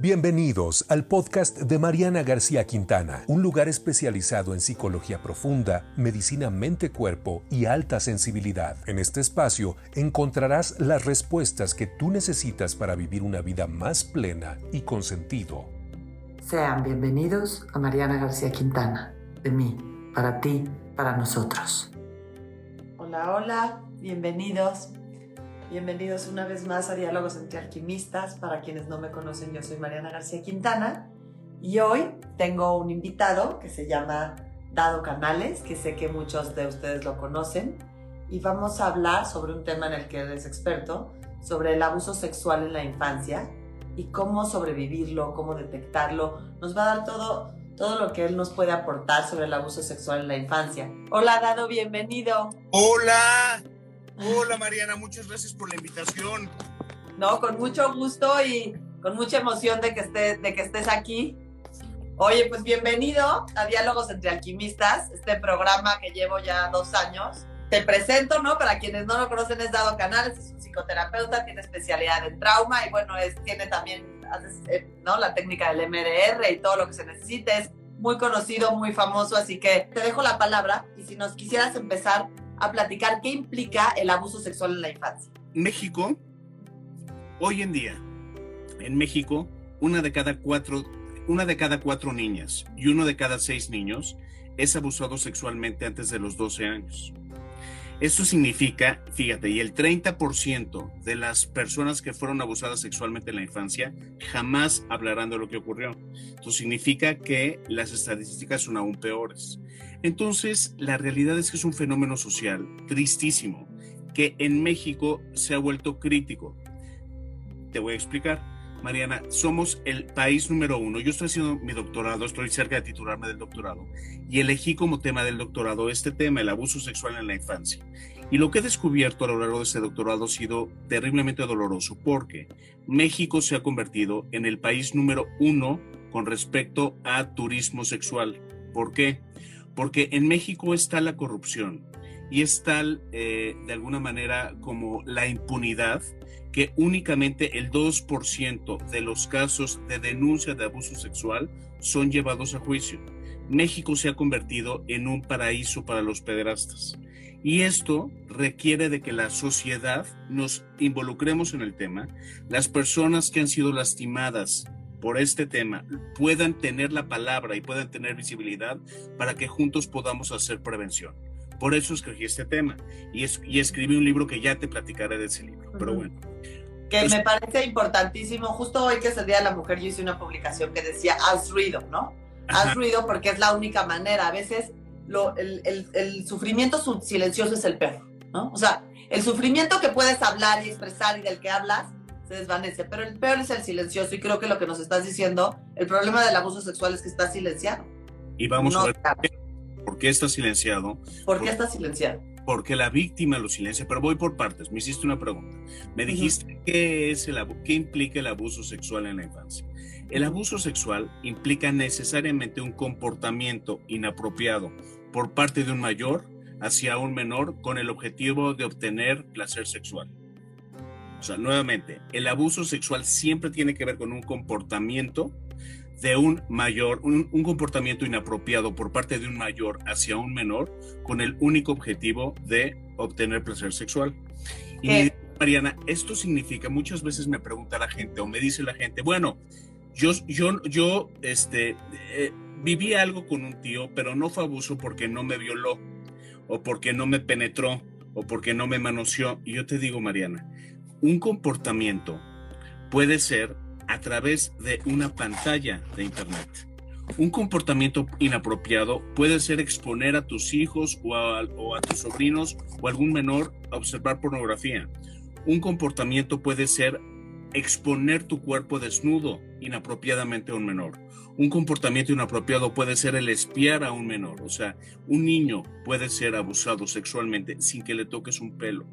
Bienvenidos al podcast de Mariana García Quintana, un lugar especializado en psicología profunda, medicina mente-cuerpo y alta sensibilidad. En este espacio encontrarás las respuestas que tú necesitas para vivir una vida más plena y con sentido. Sean bienvenidos a Mariana García Quintana, de mí, para ti, para nosotros. Hola, hola, bienvenidos. Bienvenidos una vez más a Diálogos entre Alquimistas. Para quienes no me conocen, yo soy Mariana García Quintana y hoy tengo un invitado que se llama Dado Canales, que sé que muchos de ustedes lo conocen, y vamos a hablar sobre un tema en el que él es experto, sobre el abuso sexual en la infancia y cómo sobrevivirlo, cómo detectarlo. Nos va a dar todo, todo lo que él nos puede aportar sobre el abuso sexual en la infancia. Hola Dado, bienvenido. Hola, Hola Mariana, muchas gracias por la invitación. No, con mucho gusto y con mucha emoción de que, estés, de que estés aquí. Oye, pues bienvenido a Diálogos entre Alquimistas, este programa que llevo ya dos años. Te presento, ¿no? Para quienes no lo conocen, es Dado Canales, es un psicoterapeuta, tiene especialidad en trauma y bueno, es, tiene también eh, ¿no? la técnica del MDR y todo lo que se necesite. Es muy conocido, muy famoso, así que te dejo la palabra y si nos quisieras empezar a platicar qué implica el abuso sexual en la infancia. México, hoy en día, en México, una de cada cuatro, una de cada cuatro niñas y uno de cada seis niños es abusado sexualmente antes de los 12 años. Esto significa, fíjate, y el 30% de las personas que fueron abusadas sexualmente en la infancia jamás hablarán de lo que ocurrió. Esto significa que las estadísticas son aún peores. Entonces, la realidad es que es un fenómeno social tristísimo que en México se ha vuelto crítico. Te voy a explicar. Mariana, somos el país número uno. Yo estoy haciendo mi doctorado, estoy cerca de titularme del doctorado, y elegí como tema del doctorado este tema, el abuso sexual en la infancia. Y lo que he descubierto a lo largo de este doctorado ha sido terriblemente doloroso, porque México se ha convertido en el país número uno con respecto a turismo sexual. ¿Por qué? Porque en México está la corrupción y está eh, de alguna manera como la impunidad que únicamente el 2% de los casos de denuncia de abuso sexual son llevados a juicio. México se ha convertido en un paraíso para los pederastas. Y esto requiere de que la sociedad nos involucremos en el tema, las personas que han sido lastimadas por este tema puedan tener la palabra y puedan tener visibilidad para que juntos podamos hacer prevención. Por eso escogí este tema y, y escribí un libro que ya te platicaré de ese libro. Pero bueno. Que me parece importantísimo. Justo hoy que es el Día de la Mujer, yo hice una publicación que decía, haz ruido, ¿no? Haz ruido porque es la única manera. A veces lo, el, el, el, sufrimiento silencioso es el peor, ¿no? O sea, el sufrimiento que puedes hablar y expresar y del que hablas se desvanece, pero el peor es el silencioso y creo que lo que nos estás diciendo, el problema del abuso sexual es que está silenciado. Y vamos a ver ¿Por qué está silenciado? ¿Por qué está silenciado? Porque la víctima lo silencia, pero voy por partes. Me hiciste una pregunta. Me dijiste qué es el qué implica el abuso sexual en la infancia. El abuso sexual implica necesariamente un comportamiento inapropiado por parte de un mayor hacia un menor con el objetivo de obtener placer sexual. O sea, nuevamente, el abuso sexual siempre tiene que ver con un comportamiento de un mayor, un, comportamiento inapropiado por parte de un mayor hacia un menor con el único objetivo de obtener placer sexual. Y Mariana, esto significa, muchas veces me pregunta la gente o me dice la gente, bueno, yo, yo, yo este, eh, viví algo con un tío, pero no fue abuso porque no me violó o porque no me penetró o porque no me manoseó. Y yo te digo, Mariana, un comportamiento puede ser a través de una pantalla de Internet. Un comportamiento inapropiado puede ser exponer a tus hijos o a, tus sobrinos o algún menor a observar pornografía. Un comportamiento puede ser exponer tu cuerpo desnudo inapropiadamente a un menor. Un comportamiento inapropiado puede ser el espiar a un menor. O sea, un niño puede ser abusado sexualmente sin que le toques un pelo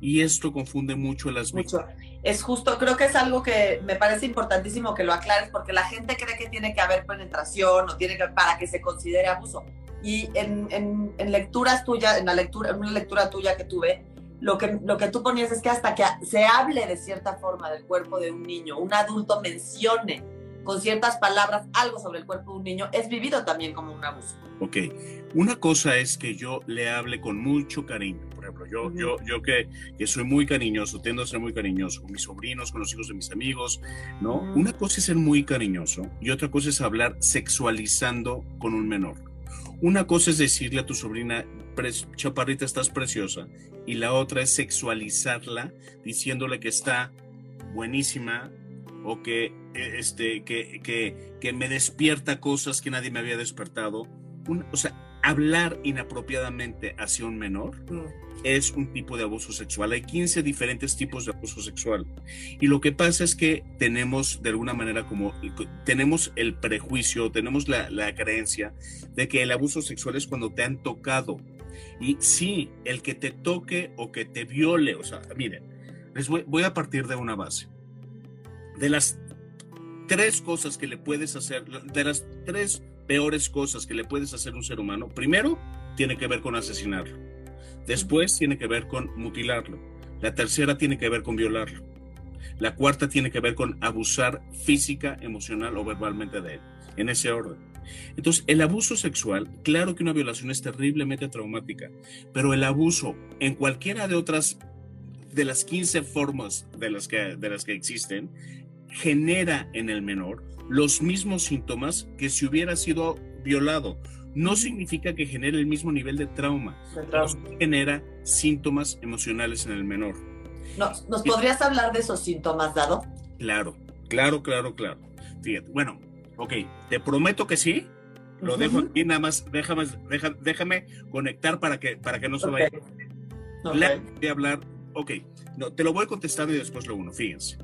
y esto confunde mucho a las víctimas. Es justo, creo que es algo que me parece importantísimo que lo aclares porque la gente cree que tiene que haber penetración o tiene que para que se considere abuso. Y en, en, lecturas tuyas, en la lectura, en una lectura tuya que tuve, lo que, lo que tú ponías es que hasta que se hable de cierta forma del cuerpo de un niño, un adulto mencione con ciertas palabras algo sobre el cuerpo de un niño, es vivido también como un abuso. Ok, una cosa es que yo le hable con mucho cariño. Por ejemplo, yo, yo, yo que, que soy muy cariñoso, tiendo a ser muy cariñoso con mis sobrinos, con los hijos de mis amigos, ¿no? Una cosa es ser muy cariñoso y otra cosa es hablar sexualizando con un menor. Una cosa es decirle a tu sobrina, chaparrita, estás preciosa, y la otra es sexualizarla diciéndole que está buenísima o que, eh, este, que, que, que me despierta cosas que nadie me había despertado. o sea, hablar inapropiadamente hacia un menor mm. es un tipo de abuso sexual. Hay 15 diferentes tipos de abuso sexual. Y lo que pasa es que tenemos de alguna manera como, tenemos el prejuicio, tenemos la, la creencia de que el abuso sexual es cuando te han tocado. Y sí, el que te toque o que te viole, o sea, miren, les voy, voy a partir de una base de las tres cosas que le puedes hacer, de las tres peores cosas que le puedes hacer a un ser humano, primero tiene que ver con asesinarlo, después tiene que ver con mutilarlo, la tercera tiene que ver con violarlo, la cuarta tiene que ver con abusar física, emocional o verbalmente de él, en ese orden. Entonces, el abuso sexual, claro que una violación es terriblemente traumática, pero el abuso en cualquiera de otras de las 15 formas de las que, de las que existen, genera en el menor los mismos síntomas que si hubiera sido violado. No significa que genere el mismo nivel de trauma, pero genera síntomas emocionales en el menor. ¿Nos, ¿Nos podrías hablar de esos síntomas, Dado? Claro, claro, claro, claro. Fíjate, bueno, ok, te prometo que sí. Lo dejo aquí, nada más déjame, déjame conectar para que, para que no se vaya. voy a hablar, ok, no, te lo voy contestando y después lo uno, fíjense.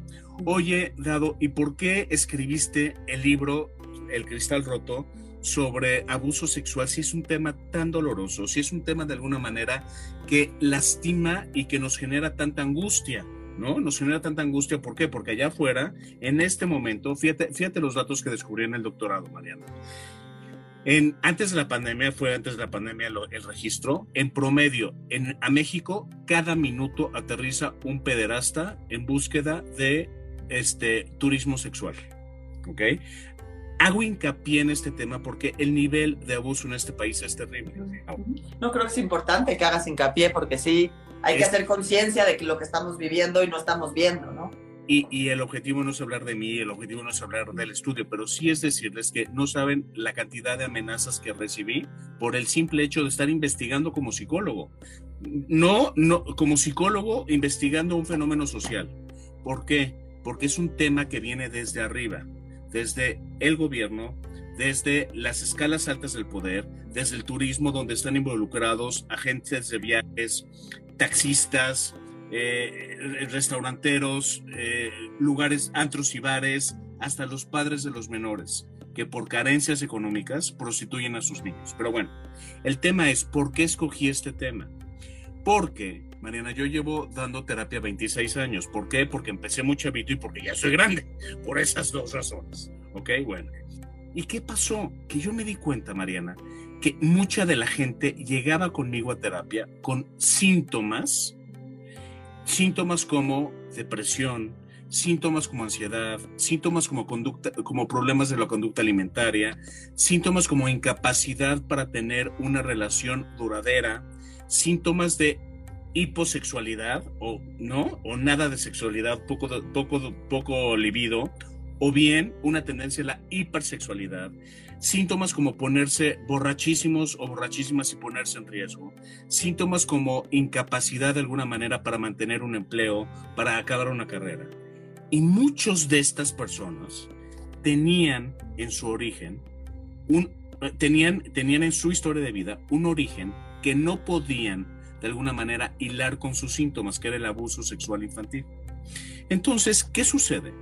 Oye, Dado, ¿y por qué escribiste el libro El Cristal Roto sobre abuso sexual si es un tema tan doloroso, si es un tema de alguna manera que lastima y que nos genera tanta angustia? ¿no? Nos genera tanta angustia, ¿por qué? Porque allá afuera, en este momento, fíjate, los datos que descubrí en el doctorado, Mariana antes de la pandemia, fue antes de la pandemia el registro, en promedio, a México, cada minuto aterriza un pederasta en búsqueda de este, turismo sexual. ¿Ok? Hago hincapié en este tema porque el nivel de abuso en este país es terrible. No creo que es importante que hagas hincapié porque sí, hay que hacer conciencia de que lo que estamos viviendo y no estamos viendo, ¿no? Y, el objetivo no es hablar de mí, el objetivo no es hablar del estudio, pero sí es decirles que no saben la cantidad de amenazas que recibí por el simple hecho de estar investigando como psicólogo. No, no, como psicólogo investigando un fenómeno social. ¿Por qué? Porque es un tema que viene desde arriba, desde el gobierno, desde las escalas altas del poder, desde el turismo donde están involucrados agentes de viajes, taxistas, eh, restauranteros, eh, lugares, antros y bares, hasta los padres de los menores, que por carencias económicas prostituyen a sus niños. Pero bueno, el tema es, ¿por qué escogí este tema? Porque, Mariana, yo llevo dando terapia 26 años. ¿Por qué? Porque empecé muy chavito y porque ya soy grande. Por esas dos razones. ¿Ok? Bueno. ¿Y qué pasó? Que yo me di cuenta, Mariana, que mucha de la gente llegaba conmigo a terapia con síntomas síntomas como depresión, síntomas como ansiedad, síntomas como conducta, como problemas de la conducta alimentaria, síntomas como incapacidad para tener una relación duradera, síntomas de hiposexualidad o no, o nada de sexualidad, poco, poco, poco libido, o bien una tendencia a la hipersexualidad, Síntomas como ponerse borrachísimos o borrachísimas y ponerse en riesgo. Síntomas como incapacidad de alguna manera para mantener un empleo, para acabar una carrera. Y muchos de estas personas tenían en su origen, un, tenían, tenían en su historia de vida un origen que no podían de alguna manera hilar con sus síntomas, que era el abuso sexual infantil. Entonces, ¿qué sucede?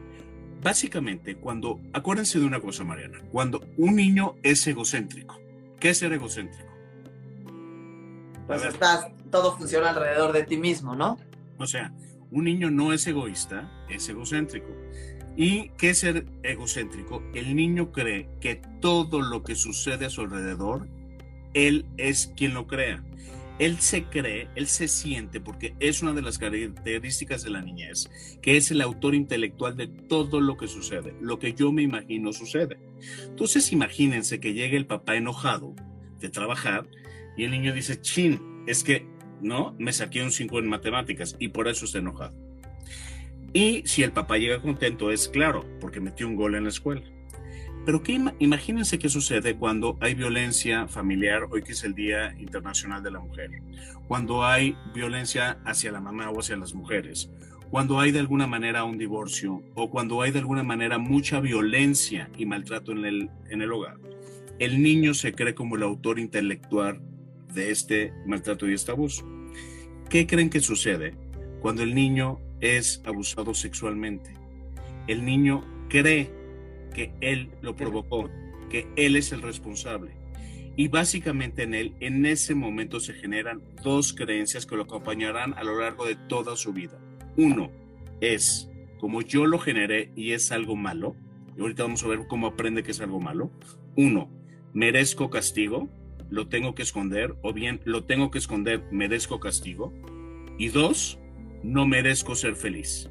básicamente, cuando, acuérdense de una cosa, Mariana, cuando un niño es egocéntrico, ¿qué es ser egocéntrico? Pues estás, todo funciona alrededor de ti mismo, ¿no? O sea, un niño no es egoísta, es egocéntrico. ¿Y qué es ser egocéntrico? El niño cree que todo lo que sucede a su alrededor, él es quien lo crea. Él se cree, él se siente, porque es una de las características de la niñez, que es el autor intelectual de todo lo que sucede, lo que yo me imagino sucede. Entonces imagínense que llegue el papá enojado de trabajar y el niño dice, chin, es que, ¿no? Me saqué un 5 en matemáticas y por eso está enojado. Y si el papá llega contento, es claro, porque metió un gol en la escuela. Pero ¿qué, imagínense qué sucede cuando hay violencia familiar, hoy que es el Día Internacional de la Mujer, cuando hay violencia hacia la mamá o hacia las mujeres, cuando hay de alguna manera un divorcio o cuando hay de alguna manera mucha violencia y maltrato en el, en el hogar. El niño se cree como el autor intelectual de este maltrato y este abuso. ¿Qué creen que sucede cuando el niño es abusado sexualmente? El niño cree que él lo provocó, que él es el responsable. Y básicamente en él, en ese momento se generan dos creencias que lo acompañarán a lo largo de toda su vida. Uno es, como yo lo generé y es algo malo, y ahorita vamos a ver cómo aprende que es algo malo. Uno, merezco castigo, lo tengo que esconder, o bien lo tengo que esconder, merezco castigo. Y dos, no merezco ser feliz.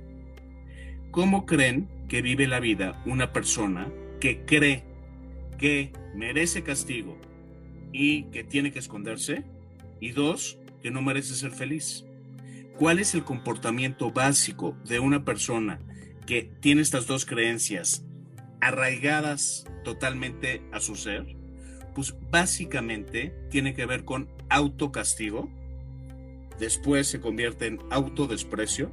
¿Cómo creen que vive la vida una persona que cree que merece castigo y que tiene que esconderse? Y dos, que no merece ser feliz. ¿Cuál es el comportamiento básico de una persona que tiene estas dos creencias arraigadas totalmente a su ser? Pues básicamente tiene que ver con autocastigo, después se convierte en autodesprecio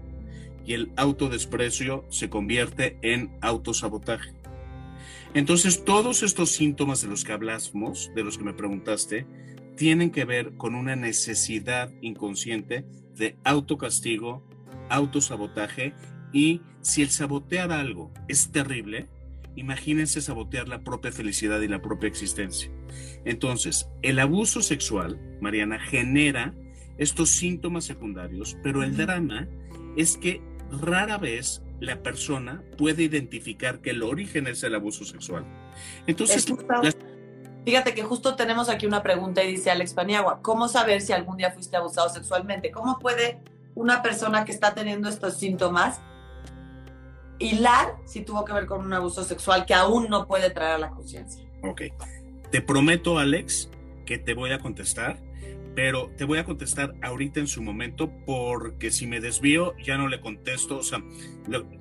y el autodesprecio se convierte en autosabotaje. Entonces, todos estos síntomas de los que hablamos, de los que me preguntaste, tienen que ver con una necesidad inconsciente de autocastigo, autosabotaje y si el sabotear algo es terrible, imagínense sabotear la propia felicidad y la propia existencia. Entonces, el abuso sexual, Mariana, genera estos síntomas secundarios, pero el drama es que rara vez la persona puede identificar que el origen es el abuso sexual. Entonces, fíjate que justo tenemos aquí una pregunta y dice Alex Paniagua, ¿cómo saber si algún día fuiste abusado sexualmente? ¿Cómo puede una persona que está teniendo estos síntomas hilar si tuvo que ver con un abuso sexual que aún no puede traer a la conciencia? Ok. Te prometo, Alex, que te voy a contestar pero te voy a contestar ahorita en su momento porque si me desvío ya no le contesto, o sea,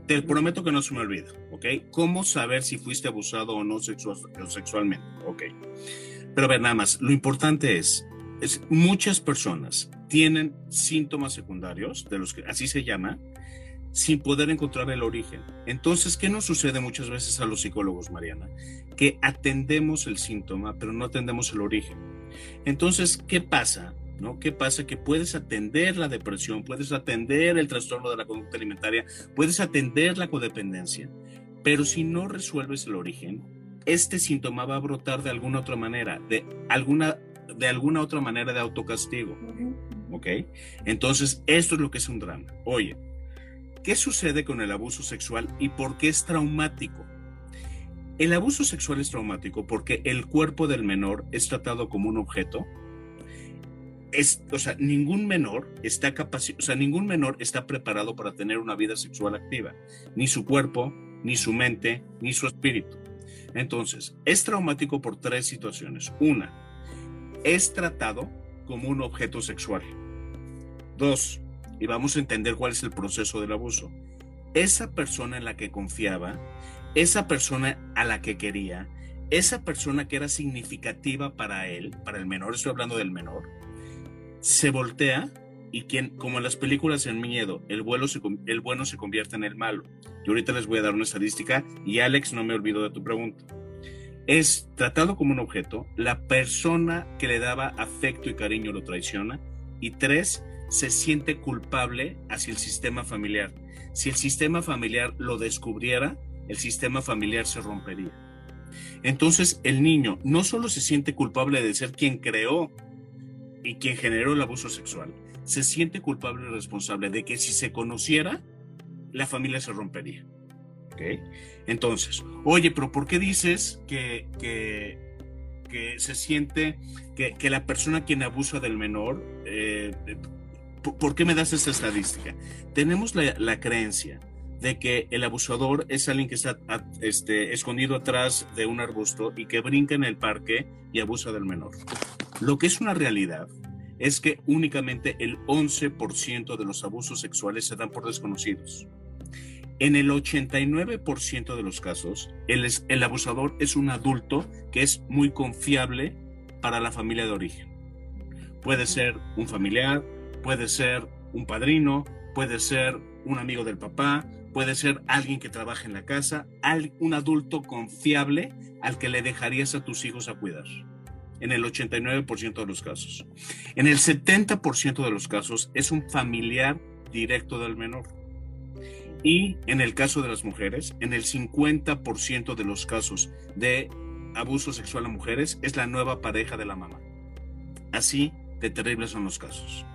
te prometo que no se me olvida, ¿ok? ¿Cómo saber si fuiste abusado o no sexualmente? Ok. Pero a ver, nada más, lo importante es, es, muchas personas tienen síntomas secundarios, de los que así se llama, sin poder encontrar el origen. Entonces, ¿qué nos sucede muchas veces a los psicólogos, Mariana? Que atendemos el síntoma, pero no atendemos el origen. Entonces, ¿qué pasa? ¿No? ¿Qué pasa? Que puedes atender la depresión, puedes atender el trastorno de la conducta alimentaria, puedes atender la codependencia, pero si no resuelves el origen, este síntoma va a brotar de alguna otra manera, de alguna, de alguna otra manera de autocastigo. ¿Ok? Entonces, esto es lo que es un drama. Oye, ¿qué sucede con el abuso sexual y por qué es traumático? El abuso sexual es traumático porque el cuerpo del menor es tratado como un objeto. Es, o sea, ningún menor está o sea, ningún menor está preparado para tener una vida sexual activa, ni su cuerpo, ni su mente, ni su espíritu. Entonces, es traumático por tres situaciones. Una, es tratado como un objeto sexual. Dos, y vamos a entender cuál es el proceso del abuso. Esa persona en la que confiaba esa persona a la que quería, esa persona que era significativa para él, para el menor, estoy hablando del menor, se voltea y quien, como en las películas en miedo, el, vuelo el bueno se convierte en el malo. Yo ahorita les voy a dar una estadística y Alex, no me olvido de tu pregunta. Es tratado como un objeto, la persona que le daba afecto y cariño lo traiciona y tres, se siente culpable hacia el sistema familiar. Si el sistema familiar lo descubriera, el sistema familiar se rompería. Entonces el niño no solo se siente culpable de ser quien creó y quien generó el abuso sexual, se siente culpable y responsable de que si se conociera, la familia se rompería. Entonces, oye, pero ¿por qué dices que, que, se siente que, la persona quien abusa del menor eh, ¿por qué me das esta estadística? Tenemos la, creencia de que el abusador es alguien que está este, escondido atrás de un arbusto y que brinca en el parque y abusa del menor. Lo que es una realidad es que únicamente el 11% de los abusos sexuales se dan por desconocidos. En el 89% de los casos, el, el abusador es un adulto que es muy confiable para la familia de origen. Puede ser un familiar, puede ser un padrino, puede ser un amigo del papá, puede ser alguien que trabaja en la casa, un adulto confiable al que le dejarías a tus hijos a cuidar. En el 89% de los casos. En el 70% de los casos es un familiar directo del menor. Y en el caso de las mujeres, en el 50% de los casos de abuso sexual a mujeres es la nueva pareja de la mamá. Así de terribles son los casos.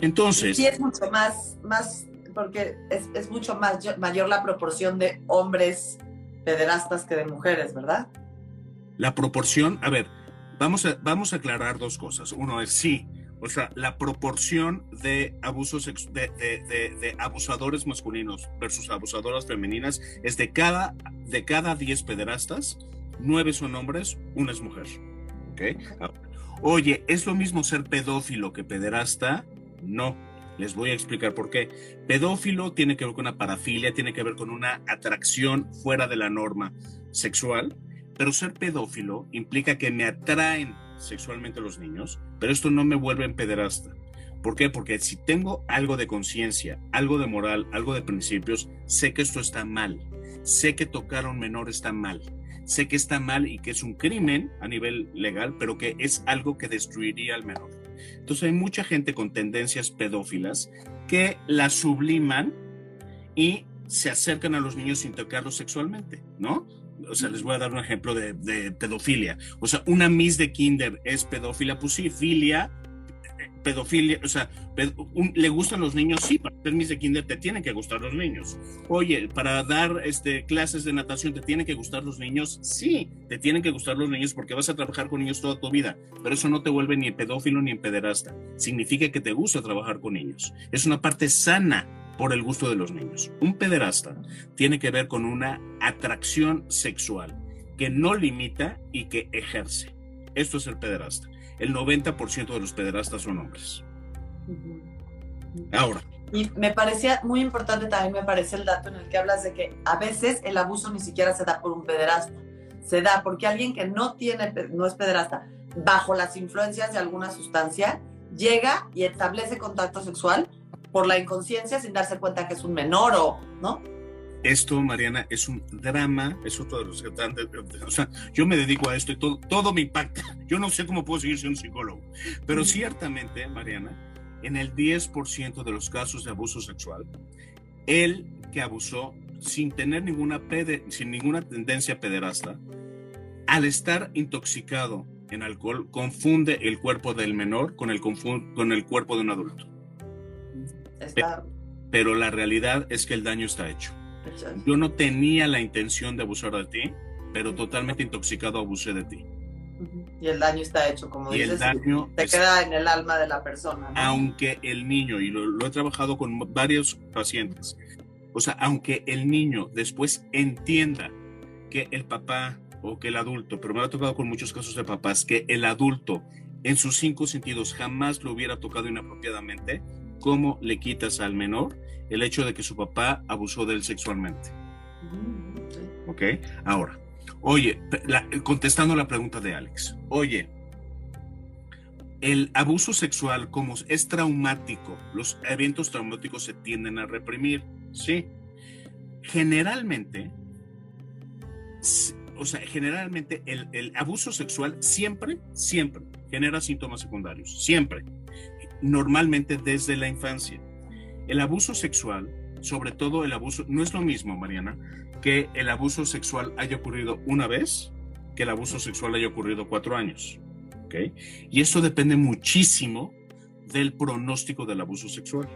Entonces... Sí, es mucho más, más porque es, es mucho más, mayor la proporción de hombres pederastas que de mujeres, ¿verdad? La proporción, a ver, vamos a, vamos a aclarar dos cosas. Uno es sí, o sea, la proporción de abusos de, de, de, abusadores masculinos versus abusadoras femeninas es de cada de cada 10 pederastas, nueve son hombres, una es mujer. ¿Ok? Oye, ¿es lo mismo ser pedófilo que pederasta? No. Les voy a explicar por qué. Pedófilo tiene que ver con una parafilia, tiene que ver con una atracción fuera de la norma sexual, pero ser pedófilo implica que me atraen sexualmente los niños, pero esto no me vuelve en pederasta. ¿Por qué? Porque si tengo algo de conciencia, algo de moral, algo de principios, sé que esto está mal. Sé que tocar a un menor está mal sé que está mal y que es un crimen a nivel legal, pero que es algo que destruiría al menor. Entonces hay mucha gente con tendencias pedófilas que la subliman y se acercan a los niños sin tocarlos sexualmente, ¿no? O sea, les voy a dar un ejemplo de, pedofilia. O sea, una Miss de Kinder es pedófila, pues sí, filia pedofilia, o sea, le gustan los niños, sí, para ser Miss de Kinder te tienen que gustar los niños. Oye, para dar este, clases de natación te tienen que gustar los niños, sí, te tienen que gustar los niños porque vas a trabajar con niños toda tu vida, pero eso no te vuelve ni pedófilo ni pederasta. Significa que te gusta trabajar con niños. Es una parte sana por el gusto de los niños. Un pederasta tiene que ver con una atracción sexual que no limita y que ejerce. Esto es el pederasta el 90% de los pederastas son hombres. Ahora. Y me parecía muy importante también, me parece el dato en el que hablas de que a veces el abuso ni siquiera se da por un pederasta, se da porque alguien que no tiene, no es pederasta, bajo las influencias de alguna sustancia, llega y establece contacto sexual por la inconsciencia sin darse cuenta que es un menor o, ¿no? Esto, Mariana, es un drama, es otro de los que o sea, yo me dedico a esto y todo, todo me impacta. Yo no sé cómo puedo seguir siendo psicólogo, pero ciertamente, Mariana, en el 10% de los casos de abuso sexual, él que abusó sin tener ninguna, sin ninguna tendencia pederasta, al estar intoxicado en alcohol, confunde el cuerpo del menor con el, con el cuerpo de un adulto. Pero la realidad es que el daño está hecho. Yo no tenía la intención de abusar de ti, pero totalmente intoxicado abusé de ti. Y el daño está hecho, como y dices, el daño te queda en el alma de la persona. Aunque el niño, y lo, he trabajado con varios pacientes, o sea, aunque el niño después entienda que el papá o que el adulto, pero me ha tocado con muchos casos de papás, que el adulto en sus cinco sentidos jamás lo hubiera tocado inapropiadamente, ¿cómo le quitas al menor el hecho de que su papá abusó de él sexualmente. ¿Ok? Ahora, oye, contestando la pregunta de Alex, oye, el abuso sexual, como es traumático, los eventos traumáticos se tienden a reprimir, ¿sí? Generalmente, o sea, generalmente el, el abuso sexual siempre, siempre genera síntomas secundarios, siempre, normalmente desde la infancia. El abuso sexual, sobre todo el abuso, no es lo mismo, Mariana, que el abuso sexual haya ocurrido una vez que el abuso sexual haya ocurrido cuatro años. ¿ok? Y eso depende muchísimo del pronóstico del abuso sexual.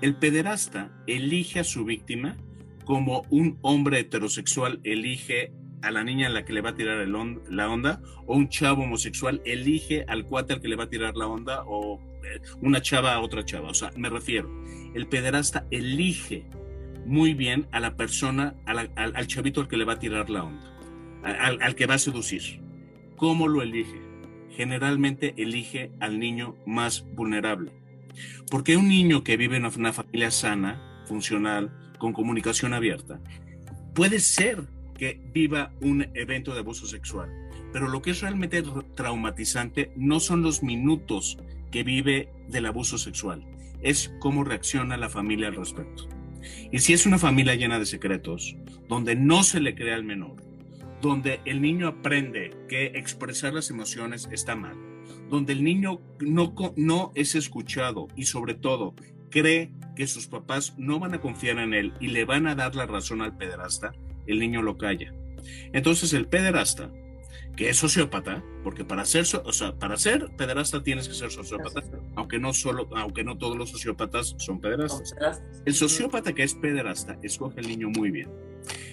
El pederasta elige a su víctima como un hombre heterosexual elige a la niña a la que le va a tirar la onda, o un chavo homosexual elige al cuate que le va a tirar la onda, o una chava a otra chava. O sea, me refiero, el pederasta elige muy bien a la persona, al, chavito al que le va a tirar la onda, al, que va a seducir. ¿Cómo lo elige? Generalmente elige al niño más vulnerable. Porque un niño que vive en una familia sana, funcional, con comunicación abierta, puede ser que viva un evento de abuso sexual, pero lo que es realmente traumatizante no son los minutos que vive del abuso sexual, es cómo reacciona la familia al respecto. Y si es una familia llena de secretos, donde no se le crea al menor, donde el niño aprende que expresar las emociones está mal, donde el niño no, no es escuchado y sobre todo cree que sus papás no van a confiar en él y le van a dar la razón al pederasta, el niño lo calla. Entonces el pederasta que es sociópata, porque para ser, o sea, para ser pederasta tienes que ser sociópata, aunque no solo, aunque no todos los sociópatas son pederastas. El sociópata que es pederasta escoge al niño muy bien.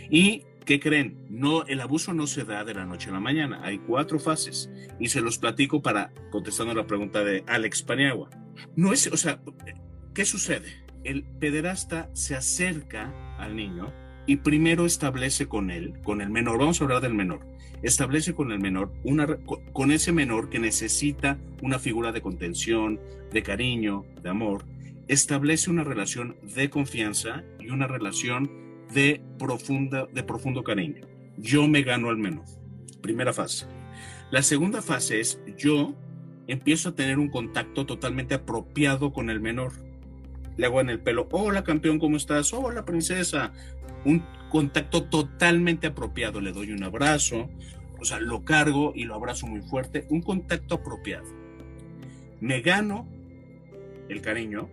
¿Y qué creen? No, el abuso no se da de la noche a la mañana. Hay cuatro fases y se los platico para contestando la pregunta de Alex Paniagua. No es, o sea, ¿qué sucede? El pederasta se acerca al niño y primero establece con él, con el menor, vamos a hablar del menor, establece con el menor, una, con ese menor que necesita una figura de contención, de cariño, de amor, establece una relación de confianza y una relación de, profunda, de profundo cariño. Yo me gano al menor. Primera fase. La segunda fase es yo empiezo a tener un contacto totalmente apropiado con el menor. Le hago en el pelo, hola campeón, ¿cómo estás? Hola princesa, un contacto totalmente apropiado. Le doy un abrazo, o sea, lo cargo y lo abrazo muy fuerte. Un contacto apropiado. Me gano el cariño,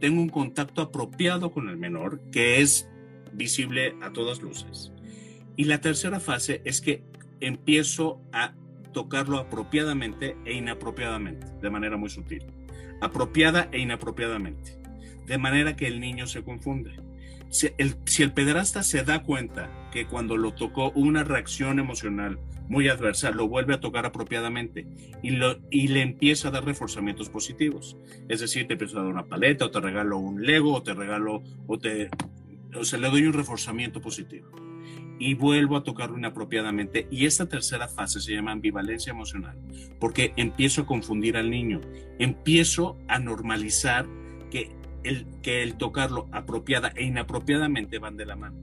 tengo un contacto apropiado con el menor, que es visible a todas luces. Y la tercera fase es que empiezo a tocarlo apropiadamente e inapropiadamente, de manera muy sutil. Apropiada e inapropiadamente, de manera que el niño se confunde si el, si pederasta se da cuenta que cuando lo tocó una reacción emocional muy adversa, lo vuelve a tocar apropiadamente y, lo, y le empieza a dar reforzamientos positivos. Es decir, te empieza a dar una paleta, o te regalo un Lego, o te regalo, o te, o sea, le doy un reforzamiento positivo. Y vuelvo a tocarlo inapropiadamente. Y esta tercera fase se llama ambivalencia emocional, porque empiezo a confundir al niño, empiezo a normalizar el, que el tocarlo apropiada e inapropiadamente van de la mano.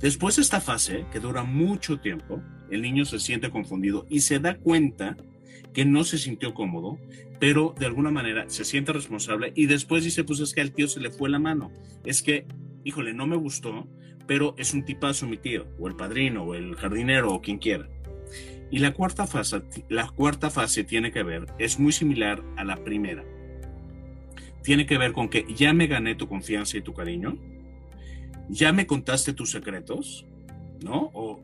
Después de esta fase, que dura mucho tiempo, el niño se siente confundido y se da cuenta que no se sintió cómodo, pero de alguna manera se siente responsable y después dice, pues es que al tío se le fue la mano, es que, híjole, no me gustó, pero es un tipazo mi tío, o el padrino, o el jardinero, o quien quiera. Y la cuarta fase, la cuarta fase tiene que ver, es muy similar a la primera tiene que ver con que ya me gané tu confianza y tu cariño, ya me contaste tus secretos, ¿no? O,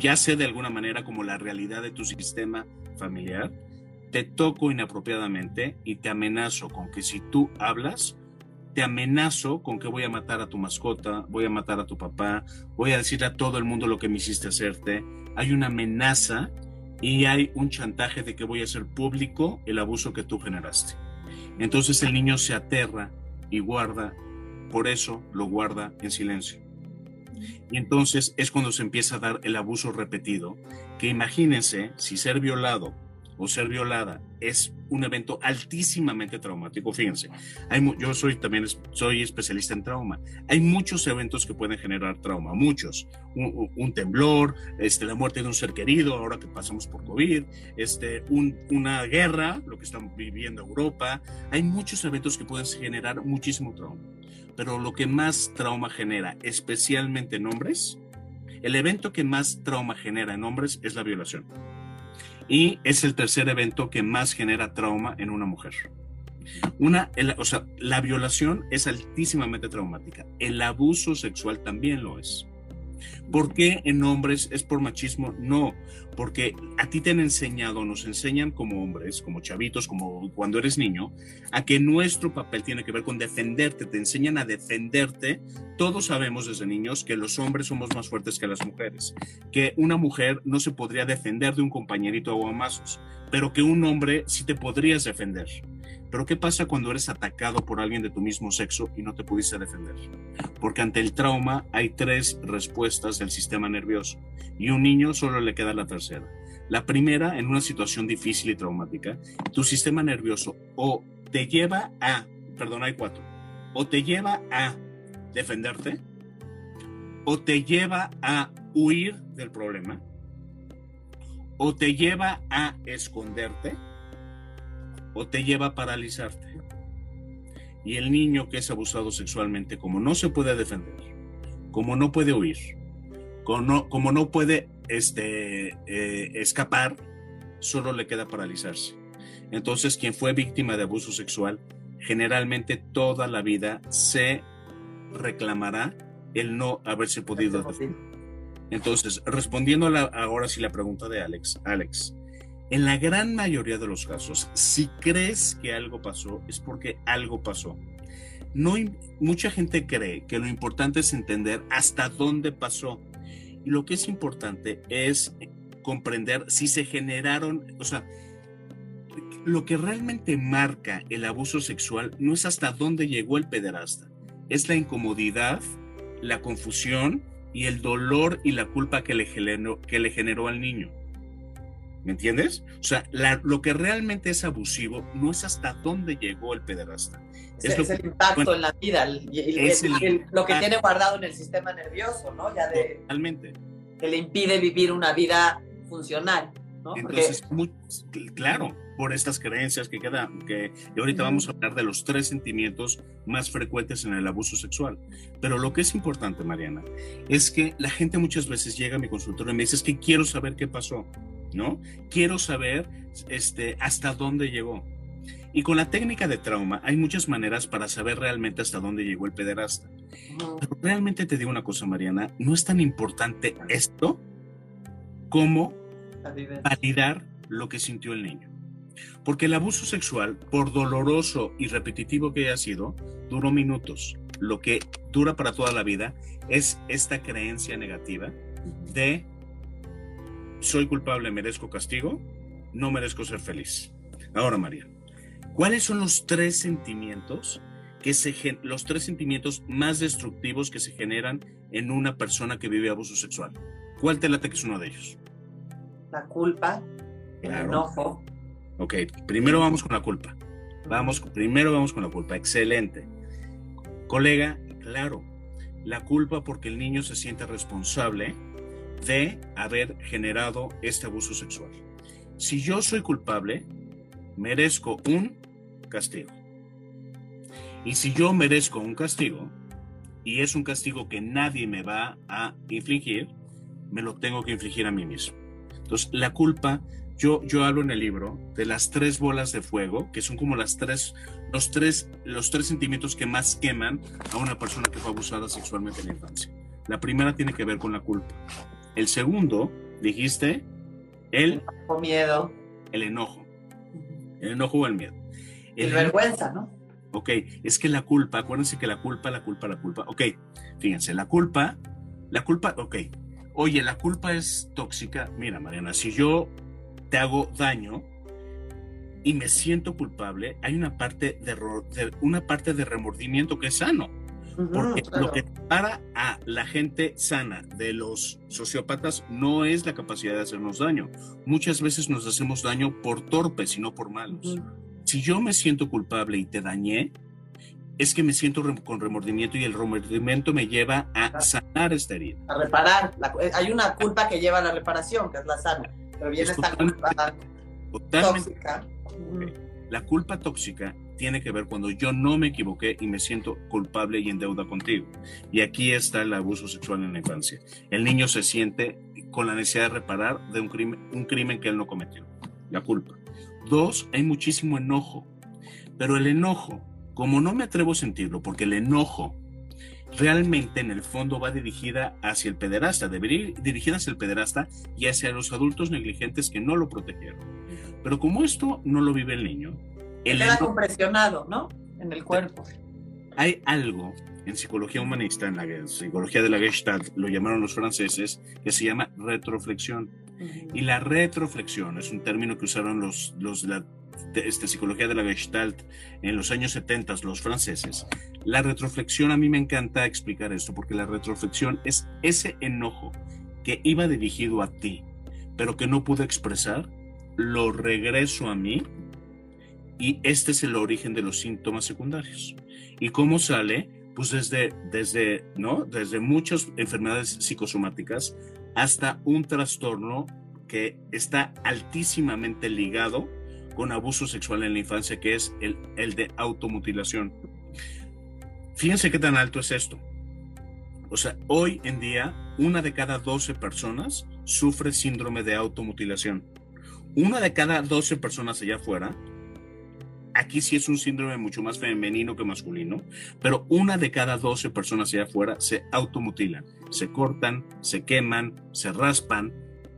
ya sé de alguna manera como la realidad de tu sistema familiar, te toco inapropiadamente y te amenazo con que si tú hablas, te amenazo con que voy a matar a tu mascota, voy a matar a tu papá, voy a decirle a todo el mundo lo que me hiciste hacerte. Hay una amenaza y hay un chantaje de que voy a hacer público el abuso que tú generaste. Entonces el niño se aterra y guarda, por eso lo guarda en silencio. Y entonces es cuando se empieza a dar el abuso repetido, que imagínense si ser violado o ser violada es un evento altísimamente traumático. Fíjense, hay, yo soy también soy especialista en trauma. Hay muchos eventos que pueden generar trauma, muchos. Un, temblor, este, la muerte de un ser querido, ahora que pasamos por COVID, este, una guerra, lo que están viviendo Europa. Hay muchos eventos que pueden generar muchísimo trauma. Pero lo que más trauma genera, especialmente en hombres, el evento que más trauma genera en hombres es la violación y es el tercer evento que más genera trauma en una mujer. Una, o sea, la violación es altísimamente traumática. El abuso sexual también lo es. ¿Por qué en hombres es por machismo? No, porque a ti te han enseñado, nos enseñan como hombres, como chavitos, como cuando eres niño, a que nuestro papel tiene que ver con defenderte, te enseñan a defenderte. Todos sabemos desde niños que los hombres somos más fuertes que las mujeres, que una mujer no se podría defender de un compañerito a guamazos, pero que un hombre sí te podrías defender. Pero ¿qué pasa cuando eres atacado por alguien de tu mismo sexo y no te pudiste defender? Porque ante el trauma hay tres respuestas del sistema nervioso y un niño solo le queda la tercera. La primera, en una situación difícil y traumática, tu sistema nervioso o te lleva a, perdón, hay cuatro, o te lleva a defenderte, o te lleva a huir del problema, o te lleva a esconderte, o te lleva a paralizarte. Y el niño que es abusado sexualmente, como no se puede defender, como no puede huir, como no, como no puede este, eh, escapar, solo le queda paralizarse. Entonces, quien fue víctima de abuso sexual, generalmente toda la vida se reclamará el no haberse podido defender. Entonces, respondiendo ahora sí la pregunta de Alex, Alex, en la gran mayoría de los casos, si crees que algo pasó, es porque algo pasó. No, mucha gente cree que lo importante es entender hasta dónde pasó. Y lo que es importante es comprender si se generaron, o sea, lo que realmente marca el abuso sexual no es hasta dónde llegó el pederasta, es la incomodidad, la confusión y el dolor y la culpa que le generó, que le generó al niño. ¿Me entiendes? O sea, lo que realmente es abusivo no es hasta dónde llegó el pederasta. Es, es el impacto en la vida, lo que tiene guardado en el sistema nervioso, ¿no? Ya de, totalmente. Que le impide vivir una vida funcional, ¿no? Entonces, claro, por estas creencias que quedan, que y ahorita vamos a hablar de los tres sentimientos más frecuentes en el abuso sexual. Pero lo que es importante, Mariana, es que la gente muchas veces llega a mi consultorio y me dice, es que quiero saber qué pasó, ¿no? Quiero saber este, hasta dónde llegó. Y con la técnica de trauma hay muchas maneras para saber realmente hasta dónde llegó el pederasta. Pero realmente te digo una cosa, Mariana, no es tan importante esto como validar lo que sintió el niño. Porque el abuso sexual, por doloroso y repetitivo que haya sido, duró minutos. Lo que dura para toda la vida es esta creencia negativa de soy culpable, merezco castigo, no merezco ser feliz. Ahora, María, ¿cuáles son los tres sentimientos que se los tres sentimientos más destructivos que se generan en una persona que vive abuso sexual? ¿Cuál te late que es uno de ellos? La culpa, el enojo Ok, primero vamos con la culpa. Vamos, primero vamos con la culpa. Excelente. Colega, claro, la culpa porque el niño se siente responsable de haber generado este abuso sexual. Si yo soy culpable, merezco un castigo. Y si yo merezco un castigo, y es un castigo que nadie me va a infligir, me lo tengo que infligir a mí mismo. Entonces, la culpa yo, yo hablo en el libro de las tres bolas de fuego, que son como las tres, los tres, los tres sentimientos que más queman a una persona que fue abusada sexualmente en la infancia. La primera tiene que ver con la culpa. El segundo, dijiste, el, el miedo. El enojo. El enojo o el miedo. El vergüenza, ¿no? Ok, es que la culpa, acuérdense que la culpa, la culpa, la culpa. Ok, fíjense, la culpa, la culpa, ok. Oye, la culpa es tóxica. Mira, Mariana, si yo te hago daño y me siento culpable, hay una parte de, una parte de remordimiento que es sano. Porque lo que para a la gente sana de los sociópatas no es la capacidad de hacernos daño. Muchas veces nos hacemos daño por torpes y no por malos. Si yo me siento culpable y te dañé, es que me siento con remordimiento y el remordimiento me lleva a sanar esta herida. A reparar. hay una culpa que lleva a la reparación, que es la sana. Pero viene esta culpa tóxica. La culpa tóxica tiene que ver cuando yo no me equivoqué y me siento culpable y en deuda contigo. Y aquí está el abuso sexual en la infancia. El niño se siente con la necesidad de reparar de un crimen, un crimen que él no cometió. La culpa. Dos, hay muchísimo enojo. Pero el enojo, como no me atrevo a sentirlo, porque el enojo realmente en el fondo va dirigida hacia el pederasta, debería ir dirigida hacia el pederasta y hacia los adultos negligentes que no lo protegieron. Pero como esto no lo vive el niño, queda compresionado, ¿no? En el cuerpo. Hay algo en psicología humanista, en la psicología de la Gestalt, lo llamaron los franceses, que se llama retroflexión. Y la retroflexión es un término que usaron los, los la este, psicología de la Gestalt en los años 70, los franceses. La retroflexión, a mí me encanta explicar esto, porque la retroflexión es ese enojo que iba dirigido a ti, pero que no pude expresar, lo regreso a mí y este es el origen de los síntomas secundarios. ¿Y cómo sale? Pues desde, desde, ¿no? desde muchas enfermedades psicosomáticas hasta un trastorno que está altísimamente ligado con abuso sexual en la infancia, que es el, el de automutilación. Fíjense qué tan alto es esto. O sea, hoy en día, una de cada 12 personas sufre síndrome de automutilación. Una de cada 12 personas allá afuera aquí sí es un síndrome mucho más femenino que masculino, pero una de cada 12 personas allá afuera se automutilan, se cortan, se queman, se raspan,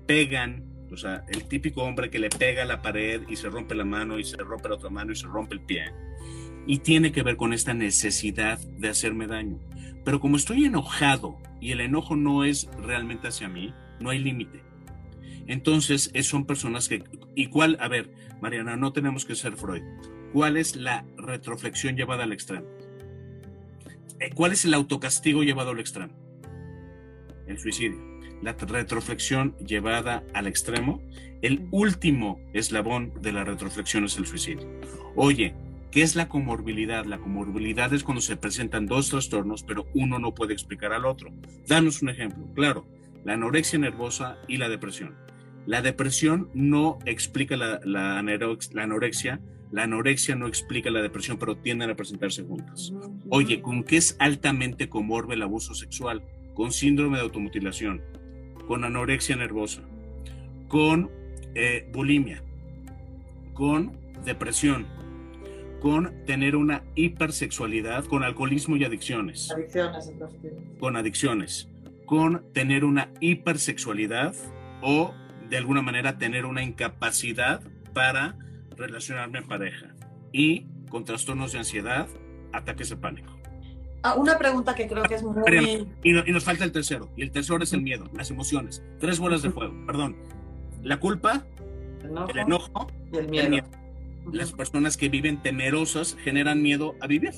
pegan, o sea, el típico hombre que le pega la pared y se rompe la mano y se rompe la otra mano y se rompe el pie. Y tiene que ver con esta necesidad de hacerme daño. Pero como estoy enojado y el enojo no es realmente hacia mí, no hay límite. Entonces, son personas que, ¿y cuál? A ver, Mariana, no tenemos que ser Freud. ¿Cuál es la retroflexión llevada al extremo? Eh, ¿Cuál es el autocastigo llevado al extremo? El suicidio. La retroflexión llevada al extremo, el último eslabón de la retroflexión es el suicidio. Oye, ¿qué es la comorbilidad? La comorbilidad es cuando se presentan dos trastornos, pero uno no puede explicar al otro. Danos un ejemplo. Claro, la anorexia nervosa y la depresión. La depresión no explica la, la, anorexia, la anorexia no explica la depresión, pero tienden a presentarse juntas. Oye, ¿con qué es altamente comorbe el abuso sexual? Con síndrome de automutilación, con anorexia nervosa, con eh, bulimia, con depresión, con tener una hipersexualidad, con alcoholismo y adicciones. Adicciones, Con adicciones, con tener una hipersexualidad o de alguna manera tener una incapacidad para relacionarme en pareja y con trastornos de ansiedad, ataques de pánico. Ah, una pregunta que creo que es muy... Y, y, nos falta el tercero, y el tercero es el miedo, las emociones, tres bolas de fuego, perdón. La culpa, el enojo, y el miedo. Las personas que viven temerosas generan miedo a vivir.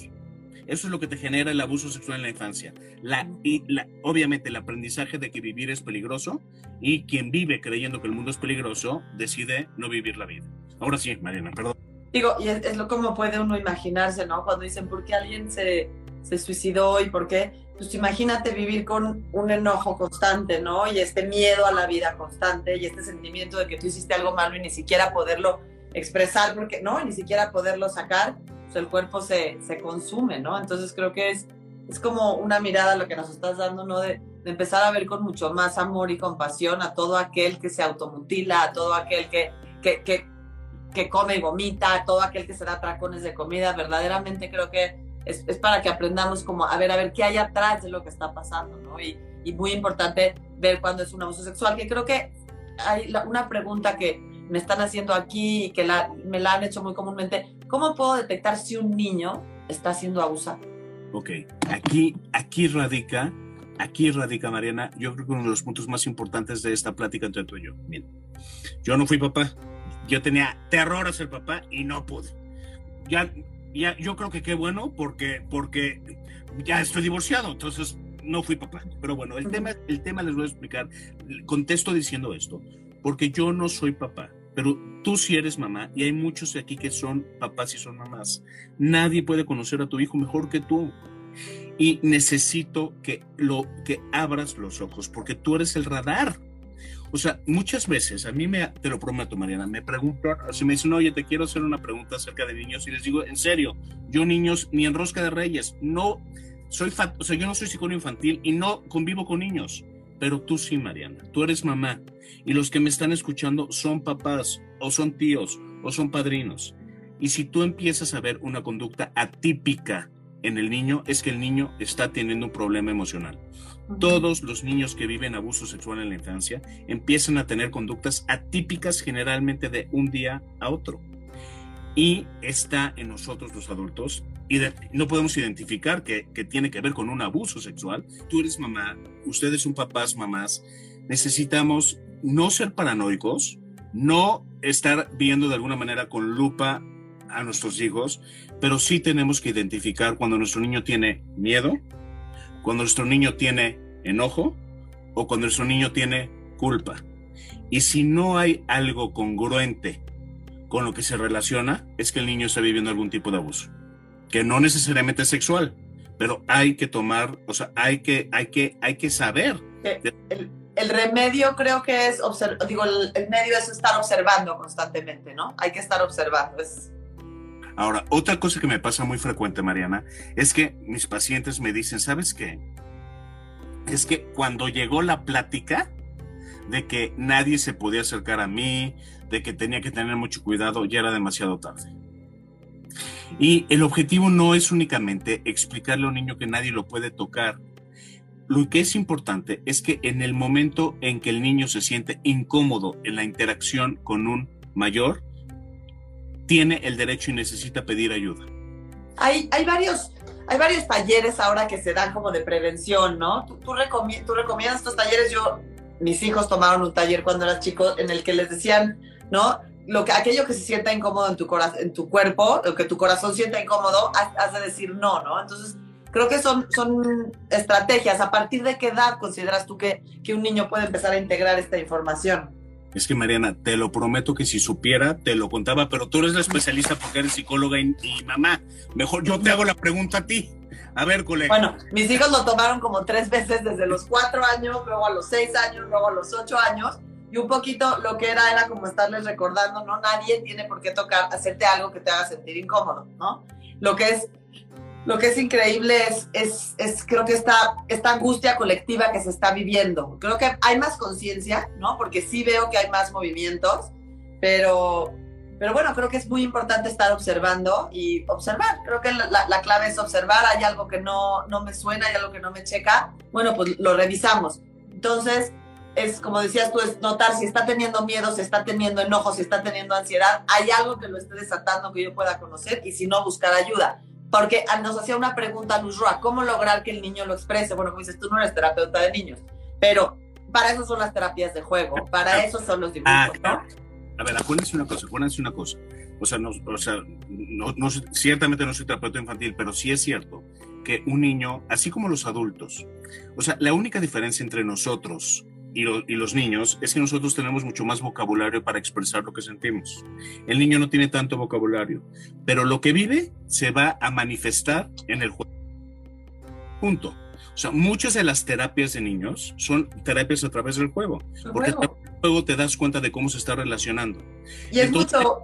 Eso es lo que te genera el abuso sexual en la infancia. La, y la, obviamente el aprendizaje de que vivir es peligroso y quien vive creyendo que el mundo es peligroso decide no vivir la vida. Ahora sí, Mariana, perdón. Digo, y es, lo como puede uno imaginarse, ¿no? Cuando dicen, ¿por qué alguien se, se suicidó y por qué? Pues imagínate vivir con un enojo constante, ¿no? Y este miedo a la vida constante y este sentimiento de que tú hiciste algo malo y ni siquiera poderlo expresar, porque, ¿no? ni siquiera poderlo sacar el cuerpo se, se, consume, ¿no? Entonces creo que es, es como una mirada a lo que nos estás dando, ¿no? De, empezar a ver con mucho más amor y compasión a todo aquel que se automutila, a todo aquel que, que, que, come y vomita, a todo aquel que se da tracones de comida. Verdaderamente creo que es, es, para que aprendamos como a ver, a ver qué hay atrás de lo que está pasando, ¿no? Y, y muy importante ver cuándo es un abuso sexual, que creo que hay una pregunta que me están haciendo aquí y que la, me la han hecho muy comúnmente, ¿cómo puedo detectar si un niño está siendo abusado? Ok, aquí, aquí radica, aquí radica, Mariana, yo creo que uno de los puntos más importantes de esta plática entre tú y yo. Bien, yo no fui papá, yo tenía terror a ser papá y no pude. Ya, ya, yo creo que qué bueno porque, porque ya estoy divorciado, entonces no fui papá. Pero bueno, el, tema, el tema les voy a explicar. Contesto diciendo esto porque yo no soy papá, pero tú sí eres mamá y hay muchos aquí que son papás y son mamás. Nadie puede conocer a tu hijo mejor que tú. Y necesito que lo que abras los ojos porque tú eres el radar. O sea, muchas veces, a mí me, te lo prometo, Mariana, me preguntan, si me dicen, oye, te quiero hacer una pregunta acerca de niños, y les digo, en serio, yo niños, ni en Rosca de Reyes, no, soy, o sea, yo no soy psicólogo infantil y no convivo con niños pero tú sí, Mariana, tú eres mamá y los que me están escuchando son papás o son tíos o son padrinos. Y si tú empiezas a ver una conducta atípica en el niño, es que el niño está teniendo un problema emocional. Todos los niños que viven abuso sexual en la infancia empiezan a tener conductas atípicas generalmente de un día a otro. Y está en nosotros los adultos y no podemos identificar que, que, tiene que ver con un abuso sexual. Tú eres mamá, ustedes son papás, mamás. Necesitamos no ser paranoicos, no estar viendo de alguna manera con lupa a nuestros hijos, pero sí tenemos que identificar cuando nuestro niño tiene miedo, cuando nuestro niño tiene enojo o cuando nuestro niño tiene culpa. Y si no hay algo congruente con lo que se relaciona, es que el niño está viviendo algún tipo de abuso, que no necesariamente es sexual, pero hay que tomar, o sea, hay que, hay que, hay que saber. El, remedio creo que es, digo, el, el, medio es estar observando constantemente, ¿no? Hay que estar observando. Es... Ahora, otra cosa que me pasa muy frecuente, Mariana, es que mis pacientes me dicen, ¿sabes qué? Es que cuando llegó la plática de que nadie se podía acercar a mí, de que tenía que tener mucho cuidado, ya era demasiado tarde. Y el objetivo no es únicamente explicarle a un niño que nadie lo puede tocar. Lo que es importante es que en el momento en que el niño se siente incómodo en la interacción con un mayor, tiene el derecho y necesita pedir ayuda. Hay, hay, varios, hay varios talleres ahora que se dan como de prevención, ¿no? ¿Tú, tú, recomiendas estos talleres? Yo, mis hijos tomaron un taller cuando eras chico en el que les decían, ¿no? Lo que, aquello que se sienta incómodo en tu, en tu cuerpo, lo que tu corazón sienta incómodo, has, de decir no, ¿no? Entonces, creo que son, son estrategias. ¿A partir de qué edad consideras tú que, que un niño puede empezar a integrar esta información? Es que Mariana, te lo prometo que si supiera, te lo contaba, pero tú eres la especialista porque eres psicóloga y, mamá. Mejor yo te hago la pregunta a ti. A ver, colega. Bueno, mis hijos lo tomaron como tres veces desde los cuatro años, luego a los seis años, luego a los ocho años. Y un poquito lo que era era como estarles recordando, no nadie tiene por qué tocar, hacerte algo que te haga sentir incómodo, ¿no? Lo que es lo que es increíble es, es, es, creo que esta, esta angustia colectiva que se está viviendo. Creo que hay más conciencia, ¿no? Porque sí veo que hay más movimientos, pero, pero bueno, creo que es muy importante estar observando y observar. Creo que la, la, clave es observar. Hay algo que no, no me suena, hay algo que no me checa. Bueno, pues lo revisamos. Entonces, es como decías tú, es notar si está teniendo miedo, si está teniendo enojo, si está teniendo ansiedad. Hay algo que lo esté desatando que yo pueda conocer y si no, buscar ayuda porque nos hacía una pregunta Luz Roa, ¿cómo lograr que el niño lo exprese? Bueno, como dices, tú no eres terapeuta de niños, pero para eso son las terapias de juego, para eso son los dibujos, ah, A ver, acuérdense una cosa, acuérdense una cosa. O sea, no, o sea no, ciertamente no soy terapeuta infantil, pero sí es cierto que un niño, así como los adultos, o sea, la única diferencia entre nosotros y, los niños es que nosotros tenemos mucho más vocabulario para expresar lo que sentimos. El niño no tiene tanto vocabulario, pero lo que vive se va a manifestar en el juego. Punto. O sea, muchas de las terapias de niños son terapias a través del juego, porque el juego te das cuenta de cómo se está relacionando. Y es mucho,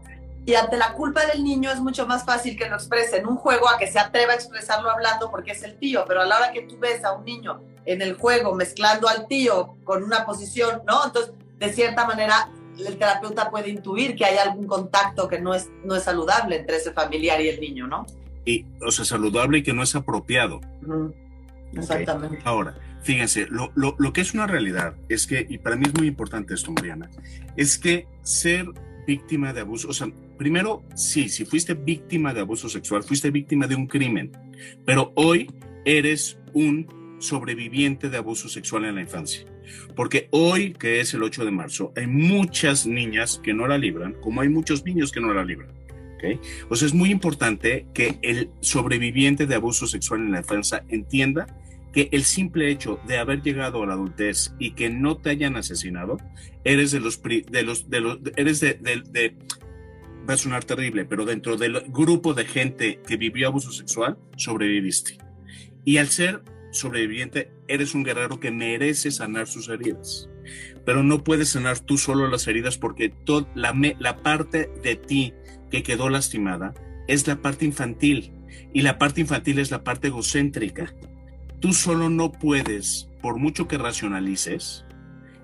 y ante la culpa del niño es mucho más fácil que lo exprese en un juego a que se atreva a expresarlo hablando porque es el tío, pero a la hora que tú ves a un niño en el juego mezclando al tío con una posición, ¿no? Entonces, de cierta manera, el terapeuta puede intuir que hay algún contacto que no es, no es saludable entre ese familiar y el niño, ¿no? Y, o sea, saludable y que no es apropiado. Exactamente. Ahora, fíjense, lo, lo, lo, que es una realidad es que, y para mí es muy importante esto, Mariana, es que ser víctima de abuso, o sea, primero, sí, si fuiste víctima de abuso sexual, fuiste víctima de un crimen, pero hoy eres un sobreviviente de abuso sexual en la infancia. Porque hoy, que es el 8 de marzo, hay muchas niñas que no la libran, como hay muchos niños que no la libran. ¿okay? O sea, es muy importante que el sobreviviente de abuso sexual en la infancia entienda que el simple hecho de haber llegado a la adultez y que no te hayan asesinado, eres de los, de los, de los, eres de, de va a sonar terrible, pero dentro del grupo de gente que vivió abuso sexual, sobreviviste. Y al ser sobreviviente, eres un guerrero que merece sanar sus heridas. Pero no puedes sanar tú solo las heridas porque la, la parte de ti que quedó lastimada es la parte infantil. Y la parte infantil es la parte egocéntrica. Tú solo no puedes, por mucho que racionalices,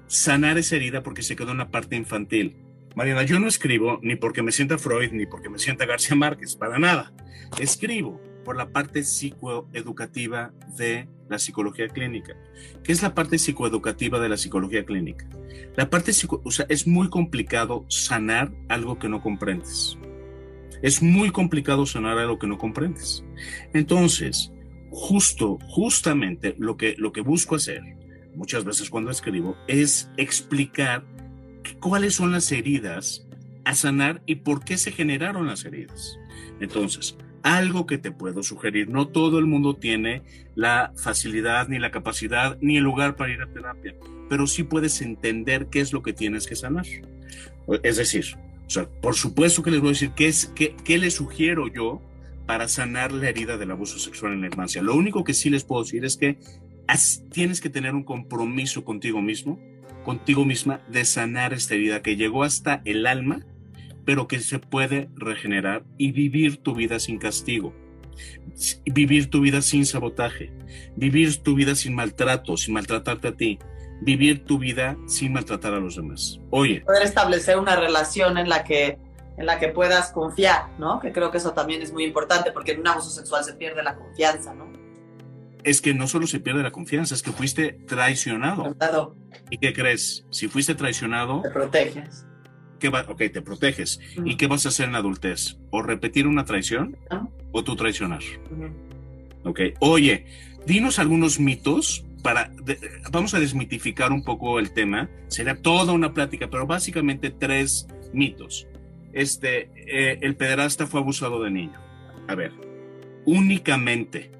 sanar esa herida porque se quedó en la parte infantil. Mariana, yo no escribo ni porque me sienta Freud ni porque me sienta García Márquez, para nada. Escribo por la parte psicoeducativa de la psicología clínica. ¿Qué es la parte psicoeducativa de la psicología clínica? La parte psico, o sea, es muy complicado sanar algo que no comprendes. Es muy complicado sanar algo que no comprendes. Entonces, justo, justamente lo que, lo que busco hacer, muchas veces cuando escribo, es explicar cuáles son las heridas a sanar y por qué se generaron las heridas. Entonces, algo que te puedo sugerir, no todo el mundo tiene la facilidad, ni la capacidad, ni el lugar para ir a terapia, pero sí puedes entender qué es lo que tienes que sanar. Es decir, por supuesto que les voy a decir qué, es, qué, qué les sugiero yo para sanar la herida del abuso sexual en la infancia. Lo único que sí les puedo decir es que tienes que tener un compromiso contigo mismo, contigo misma, de sanar esta herida que llegó hasta el alma, pero que se puede regenerar y vivir tu vida sin castigo, vivir tu vida sin sabotaje, vivir tu vida sin maltrato, sin maltratarte a ti, vivir tu vida sin maltratar a los demás. Oye. Poder establecer una relación en la que en la que puedas confiar, ¿no? Que creo que eso también es muy importante porque en un abuso sexual se pierde la confianza, ¿no? Es que no solo se pierde la confianza, es que fuiste traicionado. ¿Y qué crees? Si fuiste traicionado... Te proteges. ¿qué va? Ok, te proteges. ¿Y qué vas a hacer en la adultez? ¿O repetir una traición? ¿O tú traicionar? Ok, oye, dinos algunos mitos para... vamos a desmitificar un poco el tema. Será toda una plática, pero básicamente tres mitos este, eh, el pederasta fue abusado de niño. A ver, únicamente,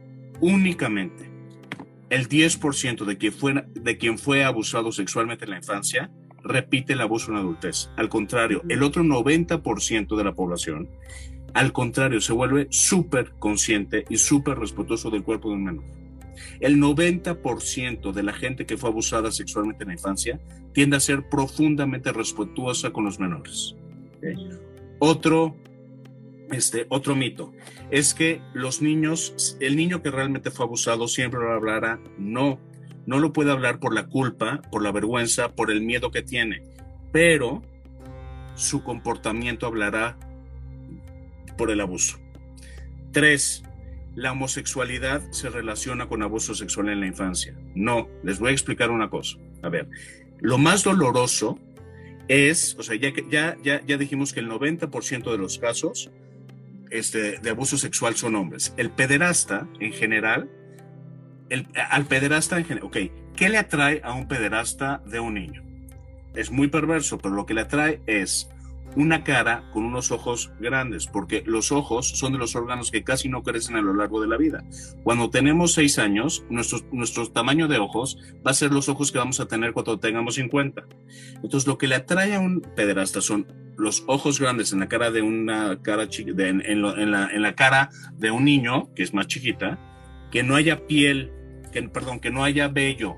únicamente, el 10% de quien, fue, de quien fue abusado sexualmente en la infancia repite el abuso en la adultez. Al contrario, el otro 90% de la población, al contrario, se vuelve súper consciente y súper respetuoso del cuerpo de un menor. El 90% de la gente que fue abusada sexualmente en la infancia tiende a ser profundamente respetuosa con los menores. Otro, este, otro mito es que los niños, el niño que realmente fue abusado siempre lo hablará. No, no lo puede hablar por la culpa, por la vergüenza, por el miedo que tiene, pero su comportamiento hablará por el abuso. Tres, la homosexualidad se relaciona con abuso sexual en la infancia. No, les voy a explicar una cosa. A ver, lo más doloroso es, o sea, ya, ya, ya, ya dijimos que el 90% de los casos este, de abuso sexual son hombres. El pederasta, en general, el, al pederasta en general, ok, ¿qué le atrae a un pederasta de un niño? Es muy perverso, pero lo que le atrae es una cara con unos ojos grandes, porque los ojos son de los órganos que casi no crecen a lo largo de la vida. Cuando tenemos seis años, nuestro, nuestro tamaño de ojos va a ser los ojos que vamos a tener cuando tengamos 50. Entonces, lo que le atrae a un pederasta son los ojos grandes en la cara de una cara chiquita, en, en, la, en la cara de un niño, que es más chiquita, que no haya piel, que, perdón, que no haya vello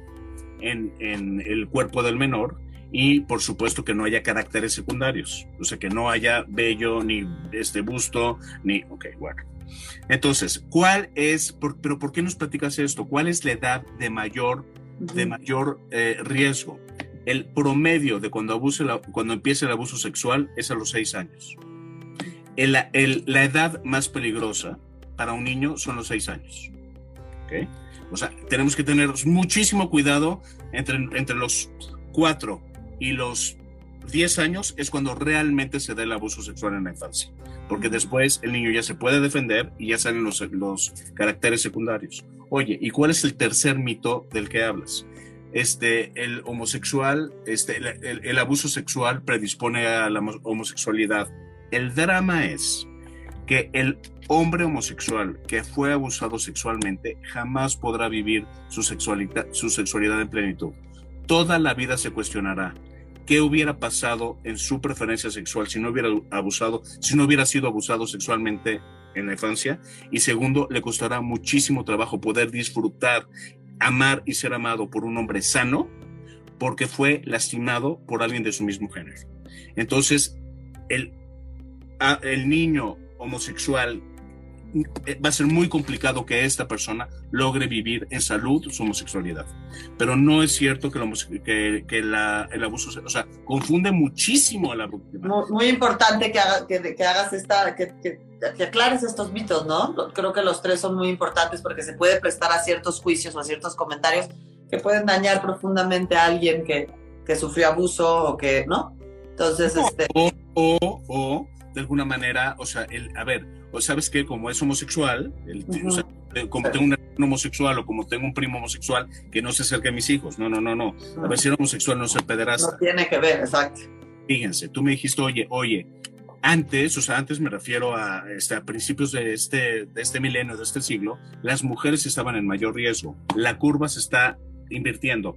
en, en el cuerpo del menor, y por supuesto que no haya caracteres secundarios, o sea, que no haya vello, ni este busto, ni, ok, bueno. Entonces, ¿cuál es, pero por qué nos platicas esto? ¿Cuál es la edad de mayor, de mayor eh, riesgo? El promedio de cuando, abuse cuando empieza el abuso sexual es a los seis años. El, el, la edad más peligrosa para un niño son los seis años. ¿okay? O sea, tenemos que tener muchísimo cuidado entre, entre los cuatro y los 10 años es cuando realmente se da el abuso sexual en la infancia, porque después el niño ya se puede defender y ya salen los, los caracteres secundarios. Oye, ¿y cuál es el tercer mito del que hablas? Este, el homosexual, este, el, el abuso sexual predispone a la homosexualidad. El drama es que el hombre homosexual que fue abusado sexualmente jamás podrá vivir su sexualidad, su sexualidad en plenitud toda la vida se cuestionará qué hubiera pasado en su preferencia sexual si no hubiera abusado, si no hubiera sido abusado sexualmente en la infancia. Y segundo, le costará muchísimo trabajo poder disfrutar, amar y ser amado por un hombre sano porque fue lastimado por alguien de su mismo género. Entonces, el, el niño homosexual eh, va a ser muy complicado que esta persona logre vivir en salud su homosexualidad. Pero no es cierto que, que, el abuso, o sea, confunde muchísimo a la víctima. Muy, importante que, que, que, hagas esta, que, que, aclares estos mitos, ¿no? Creo que los tres son muy importantes porque se puede prestar a ciertos juicios o a ciertos comentarios que pueden dañar profundamente a alguien que, que sufrió abuso o que, ¿no? Entonces, este... O, o, o, de alguna manera, o sea, el, a ver, sabes que como es homosexual, eh, como tengo un homosexual o como tengo un primo homosexual, que no se acerque a mis hijos. No, no, no, no. A ver si era homosexual no es el pederasta. No tiene que ver, exacto. Fíjense, tú me dijiste, oye, oye, antes, o sea, antes me refiero a, este, a principios de este, de este milenio, de este siglo, las mujeres estaban en mayor riesgo. La curva se está invirtiendo.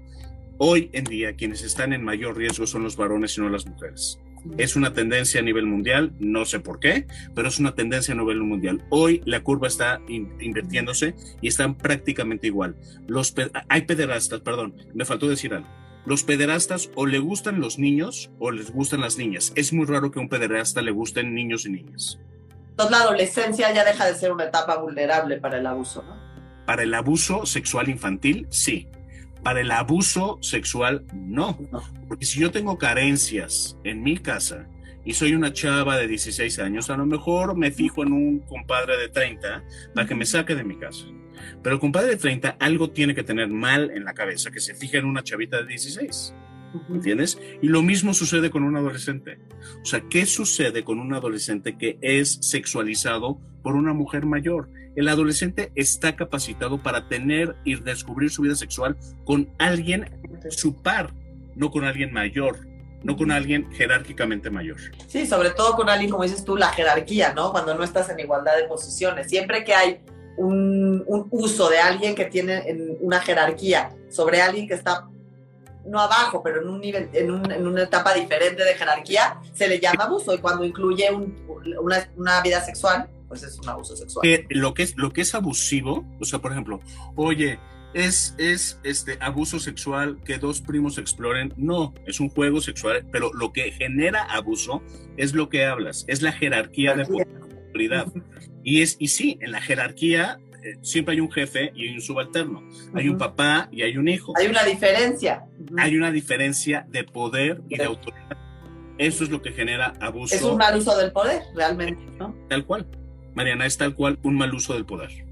Hoy en día, quienes están en mayor riesgo son los varones y no las mujeres. Es una tendencia a nivel mundial, no sé por qué, pero es una tendencia a nivel mundial. Hoy la curva está invirtiéndose y están prácticamente igual. Los hay pederastas, perdón, me faltó decir algo. Los pederastas o le gustan los niños o les gustan las niñas. Es muy raro que a un pederasta le gusten niños y niñas. Entonces la adolescencia ya deja de ser una etapa vulnerable para el abuso, ¿no? Para el abuso sexual infantil, sí. Para el abuso sexual, no. Porque si yo tengo carencias en mi casa y soy una chava de 16 años, a lo mejor me fijo en un compadre de 30 para que me saque de mi casa. Pero el compadre de 30 algo tiene que tener mal en la cabeza, que se fija en una chavita de 16. ¿Entiendes? Y lo mismo sucede con un adolescente. O sea, ¿qué sucede con un adolescente que es sexualizado por una mujer mayor? El adolescente está capacitado para tener y descubrir su vida sexual con alguien su par, no con alguien mayor, no con alguien jerárquicamente mayor. Sí, sobre todo con alguien, como dices tú, la jerarquía, ¿no? Cuando no estás en igualdad de posiciones. Siempre que hay un, uso de alguien que tiene una jerarquía sobre alguien que está no abajo, pero en un nivel, en, una etapa diferente de jerarquía, se le llama abuso. Y cuando incluye una, vida sexual, pues es un abuso sexual. lo, que es, lo que es abusivo, o sea, por ejemplo, oye, es, es este abuso sexual que dos primos exploren. No, es un juego sexual, pero lo que genera abuso es lo que hablas, es la jerarquía de autoridad. Y, es, y sí, en la jerarquía eh, siempre hay un jefe y hay un subalterno. Hay un papá y hay un hijo. Hay una diferencia. Hay una diferencia de poder y de autoridad. Eso es lo que genera abuso. Es un mal uso del poder, realmente, ¿no? Tal cual. Mariana, es tal cual un mal uso del poder.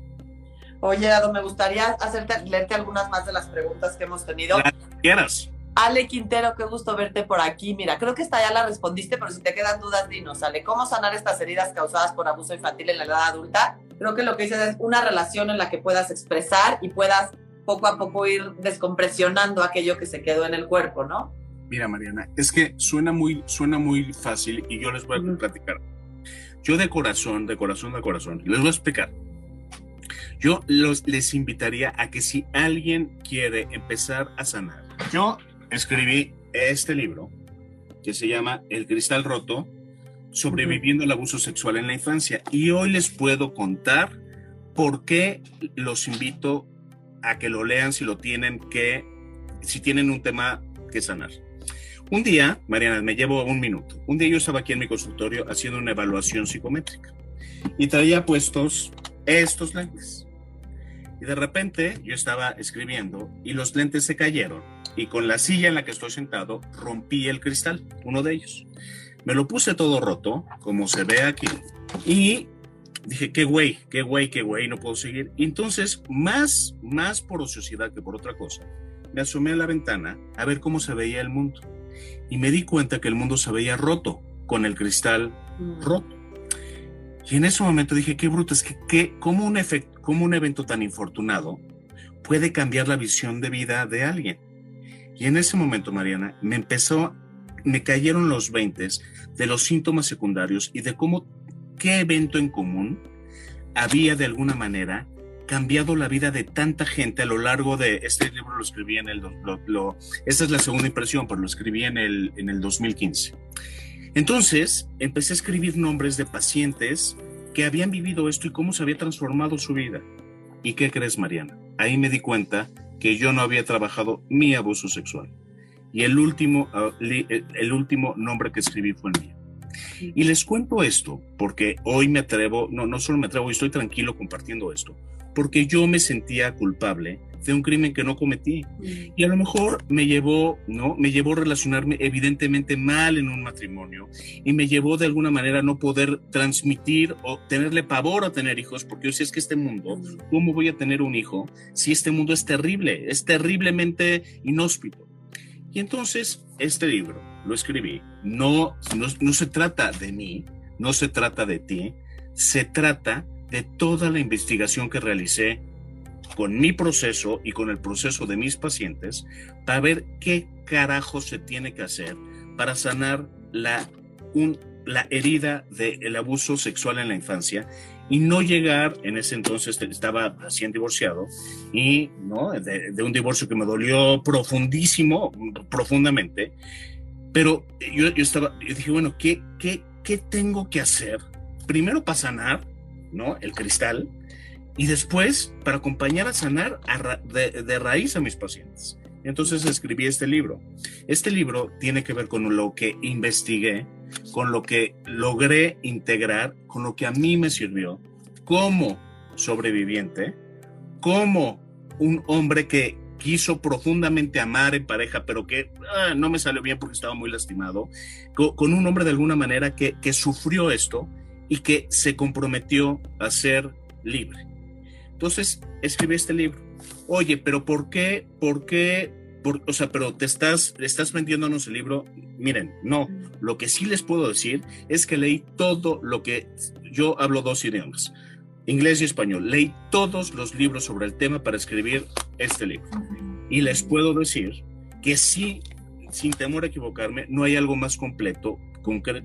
Oye, Ado, me gustaría hacerte, leerte algunas más de las preguntas que hemos tenido. Quieras. Ale Quintero, qué gusto verte por aquí. Mira, creo que esta ya la respondiste, pero si te quedan dudas, dinos, Ale, ¿cómo sanar estas heridas causadas por abuso infantil en la edad adulta? Creo que lo que dices es una relación en la que puedas expresar y puedas poco a poco ir descompresionando aquello que se quedó en el cuerpo, ¿no? Mira, Mariana, es que suena muy, suena muy fácil y yo les voy a platicar. Yo de corazón, de corazón, de corazón, les voy a explicar. Yo los, les invitaría a que si alguien quiere empezar a sanar, yo escribí este libro que se llama El cristal roto, sobreviviendo al abuso sexual en la infancia. Y hoy les puedo contar por qué los invito a que lo lean si lo tienen que, si tienen un tema que sanar. Un día, Mariana, me llevo un minuto. Un día yo estaba aquí en mi consultorio haciendo una evaluación psicométrica y traía puestos estos lentes. Y de repente yo estaba escribiendo y los lentes se cayeron y con la silla en la que estoy sentado rompí el cristal, uno de ellos. Me lo puse todo roto, como se ve aquí, y dije, qué güey, qué güey, qué güey, no puedo seguir. Y entonces, más, más por ociosidad que por otra cosa, me asomé a la ventana a ver cómo se veía el mundo. Y me di cuenta que el mundo se veía roto, con el cristal mm. roto. Y en ese momento dije, qué bruto, es que, ¿qué, cómo, un efecto, cómo un evento tan infortunado puede cambiar la visión de vida de alguien. Y en ese momento, Mariana, me empezó, me cayeron los 20 de los síntomas secundarios y de cómo, qué evento en común había de alguna manera cambiado la vida de tanta gente a lo largo de este libro lo escribí en el lo, esta es la segunda impresión pero lo escribí en el en el 2015 entonces empecé a escribir nombres de pacientes que habían vivido esto y cómo se había transformado su vida. ¿Y qué crees, Mariana? Ahí me di cuenta que yo no había trabajado mi abuso sexual. Y el último, ah, el último nombre que escribí fue el mío. Y les cuento esto porque hoy me atrevo, no, no solo me atrevo, estoy tranquilo compartiendo esto, porque yo me sentía culpable de un crimen que no cometí. Y a lo mejor me llevó, ¿no? Me llevó a relacionarme evidentemente mal en un matrimonio y me llevó de alguna manera a no poder transmitir o tenerle pavor a tener hijos, porque yo sé es que este mundo, ¿cómo voy a tener un hijo si este mundo es terrible, es terriblemente inhóspito? Y entonces este libro lo escribí, no, no, no se trata de mí, no se trata de ti, se trata de toda la investigación que realicé con mi proceso y con el proceso de mis pacientes para ver qué carajo se tiene que hacer para sanar la, un, la herida del abuso sexual en la infancia y no llegar, en ese entonces estaba recién divorciado, y ¿no? de, un divorcio que me dolió profundísimo, profundamente, pero yo, yo estaba, yo dije, bueno, ¿qué, qué, ¿qué tengo que hacer? Primero para sanar, ¿no? El cristal, y después para acompañar a sanar de, raíz a mis pacientes. Entonces escribí este libro. Este libro tiene que ver con lo que investigué, con lo que logré integrar, con lo que a mí me sirvió como sobreviviente, como un hombre que quiso profundamente amar en pareja, pero que ah, no me salió bien porque estaba muy lastimado, con, un hombre de alguna manera que, que sufrió esto y que se comprometió a ser libre. Entonces escribí este libro. Oye, pero ¿por qué? ¿Por qué? o sea, pero te estás, estás vendiéndonos el libro. Miren, no. Lo que sí les puedo decir es que leí todo lo que yo hablo dos idiomas, inglés y español. Leí todos los libros sobre el tema para escribir este libro. Y les puedo decir que sí, sin temor a equivocarme, no hay algo más completo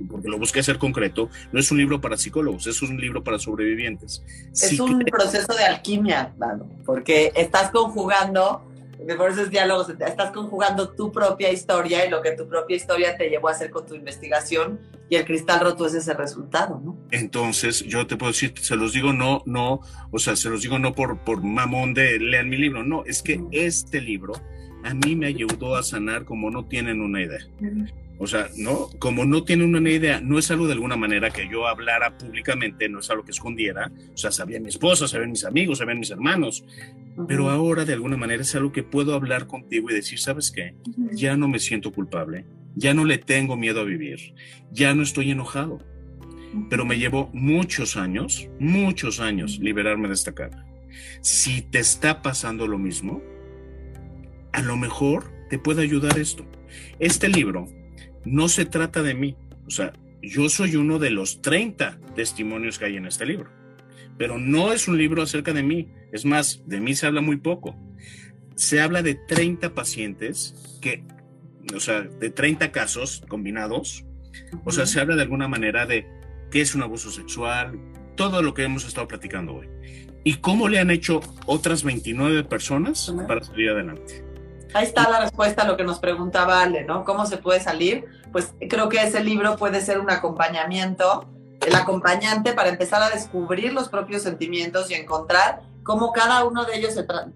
porque lo busqué hacer concreto, no es un libro para psicólogos, es un libro para sobrevivientes. Es un proceso de alquimia, Dano, porque estás conjugando, por esos diálogos, estás conjugando tu propia historia y lo que tu propia historia te llevó a hacer con tu investigación y el cristal roto es ese resultado, ¿no? Entonces, yo te puedo decir, se los digo no, no, o sea, se los digo no por, por mamón de lean mi libro, no, es que este libro a mí me ayudó a sanar como no tienen una idea. O sea, ¿no? Como no tiene una idea, no es algo de alguna manera que yo hablara públicamente, no es algo que escondiera. O sea, sabía mi esposa, sabían mis amigos, sabían mis hermanos. Pero ahora, de alguna manera, es algo que puedo hablar contigo y decir, ¿sabes qué? Ya no me siento culpable, ya no le tengo miedo a vivir, ya no estoy enojado. Pero me llevó muchos años, muchos años liberarme de esta cara. Si te está pasando lo mismo, a lo mejor te puede ayudar esto. Este libro no se trata de mí. O sea, yo soy uno de los 30 testimonios que hay en este libro. Pero no es un libro acerca de mí. Es más, de mí se habla muy poco. Se habla de 30 pacientes que, o sea, de 30 casos combinados. O sea, se habla de alguna manera de qué es un abuso sexual, todo lo que hemos estado platicando hoy. Y cómo le han hecho otras 29 personas para salir adelante. Ahí está la respuesta a lo que nos preguntaba Ale, ¿no? ¿Cómo se puede salir? Pues creo que ese libro puede ser un acompañamiento, el acompañante para empezar a descubrir los propios sentimientos y encontrar cómo cada uno de ellos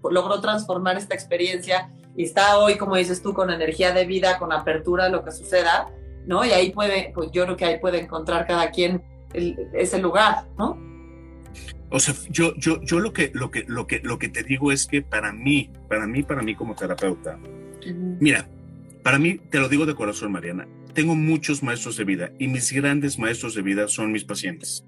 logró transformar esta experiencia y está hoy, como dices tú, con energía de vida, con apertura a lo que suceda, ¿no? Y ahí puede, pues yo creo que ahí puede encontrar cada quien ese lugar, ¿no? O sea, yo, yo, yo lo que, lo que, lo que, lo que te digo es que para mí, para mí, para mí como terapeuta, mira, para mí, te lo digo de corazón, Mariana, tengo muchos maestros de vida y mis grandes maestros de vida son mis pacientes.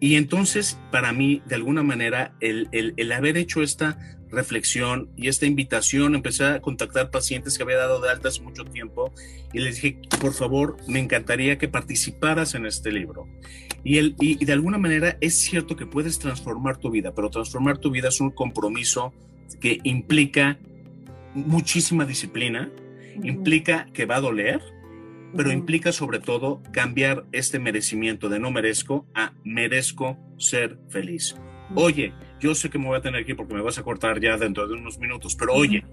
Y entonces, para mí, de alguna manera, el, el, el haber hecho esta reflexión y esta invitación, empecé a contactar pacientes que había dado de alta hace mucho tiempo y les dije, por favor, me encantaría que participaras en este libro. Y, el, y, de alguna manera es cierto que puedes transformar tu vida, pero transformar tu vida es un compromiso que implica muchísima disciplina, implica que va a doler, pero implica sobre todo cambiar este merecimiento de no merezco a merezco ser feliz. Oye, yo sé que me voy a tener aquí porque me vas a cortar ya dentro de unos minutos, pero oye,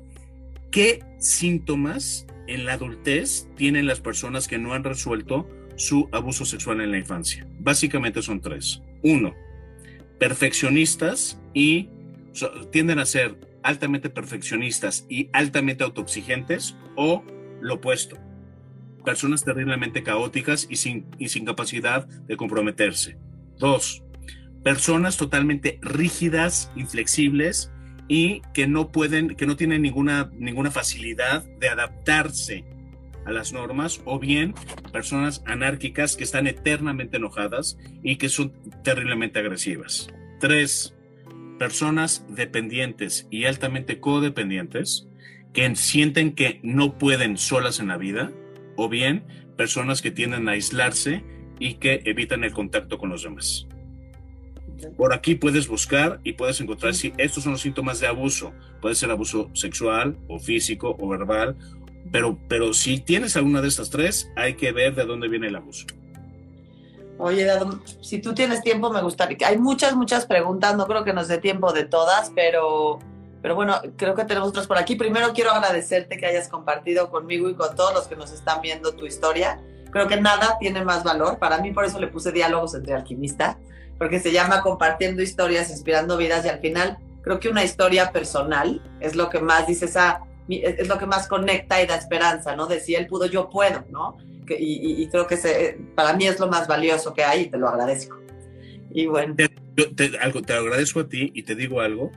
¿qué síntomas en la adultez tienen las personas que no han resuelto su abuso sexual en la infancia? Básicamente son tres. Uno, perfeccionistas y tienden a ser altamente perfeccionistas y altamente autoexigentes o lo opuesto, personas terriblemente caóticas y sin, y sin capacidad de comprometerse. Dos, personas totalmente rígidas, inflexibles y que no pueden, que no tienen ninguna, ninguna facilidad de adaptarse a las normas o bien personas anárquicas que están eternamente enojadas y que son terriblemente agresivas. Tres, personas dependientes y altamente codependientes que sienten que no pueden solas en la vida o bien personas que tienden a aislarse y que evitan el contacto con los demás. Por aquí puedes buscar y puedes encontrar si estos son los síntomas de abuso. Puede ser abuso sexual o físico o verbal Pero, pero si tienes alguna de estas tres, hay que ver de dónde viene el abuso. Oye, Dado, si tú tienes tiempo, me gustaría. Hay muchas, muchas preguntas, no creo que nos dé tiempo de todas, pero, pero bueno, creo que tenemos otras por aquí. Primero quiero agradecerte que hayas compartido conmigo y con todos los que nos están viendo tu historia. Creo que nada tiene más valor. Para mí, por eso le puse diálogos entre alquimistas, porque se llama compartiendo historias, inspirando vidas y al final creo que una historia personal es lo que más dices, ah, es lo que más conecta y da esperanza, ¿no? De si él pudo, yo puedo, ¿no? y, creo que para mí es lo más valioso que hay y te lo agradezco. Y bueno. Te, te, algo, te agradezco a ti y te digo algo,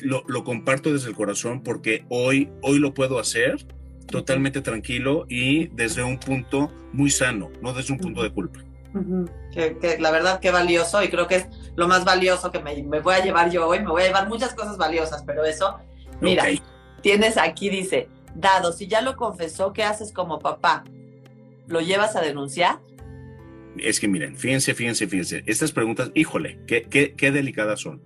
lo, lo, comparto desde el corazón porque hoy, hoy lo puedo hacer totalmente tranquilo y desde un punto muy sano, no desde un punto de culpa. Que, la verdad que valioso y creo que es lo más valioso que me, me, voy a llevar yo hoy. Me voy a llevar muchas cosas valiosas, pero eso, mira, tienes aquí, dice, dado, si ya lo confesó, ¿qué haces como papá? ¿Lo llevas a denunciar? Es que miren, fíjense, fíjense, fíjense. Estas preguntas, híjole, qué, qué, qué delicadas son.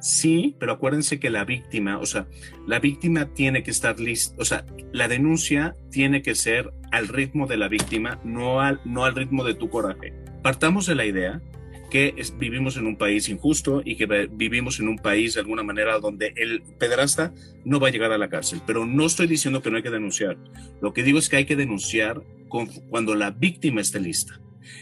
Sí, pero acuérdense que la víctima, o sea, la víctima tiene que estar lista, o sea, la denuncia tiene que ser al ritmo de la víctima, no al, no al ritmo de tu coraje. Partamos de la idea que vivimos en un país injusto y que vivimos en un país de alguna manera donde el pederasta no va a llegar a la cárcel. Pero no estoy diciendo que no hay que denunciar. Lo que digo es que hay que denunciar cuando la víctima esté lista.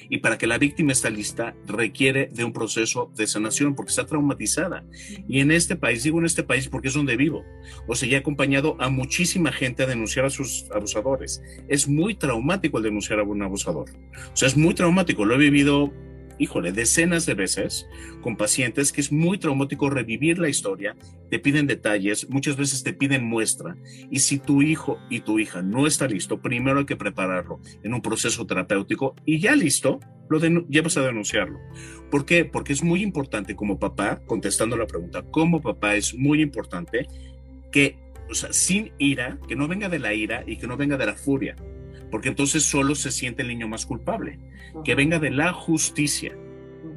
Y para que la víctima esté lista requiere de un proceso de sanación porque está traumatizada. Y en este país, digo en este país porque es donde vivo, o sea, ya he acompañado a muchísima gente a denunciar a sus abusadores. Es muy traumático el denunciar a un abusador. O sea, es muy traumático. Lo he vivido híjole, decenas de veces con pacientes que es muy traumático revivir la historia, te piden detalles, muchas veces te piden muestra, y si tu hijo y tu hija no está listo, primero hay que prepararlo en un proceso terapéutico y ya listo, lo llevas a denunciarlo. ¿Por qué? Porque es muy importante como papá, contestando la pregunta, como papá es muy importante que, o sea, sin ira, que no venga de la ira y que no venga de la furia, porque entonces solo se siente el niño más culpable. Que venga de la justicia,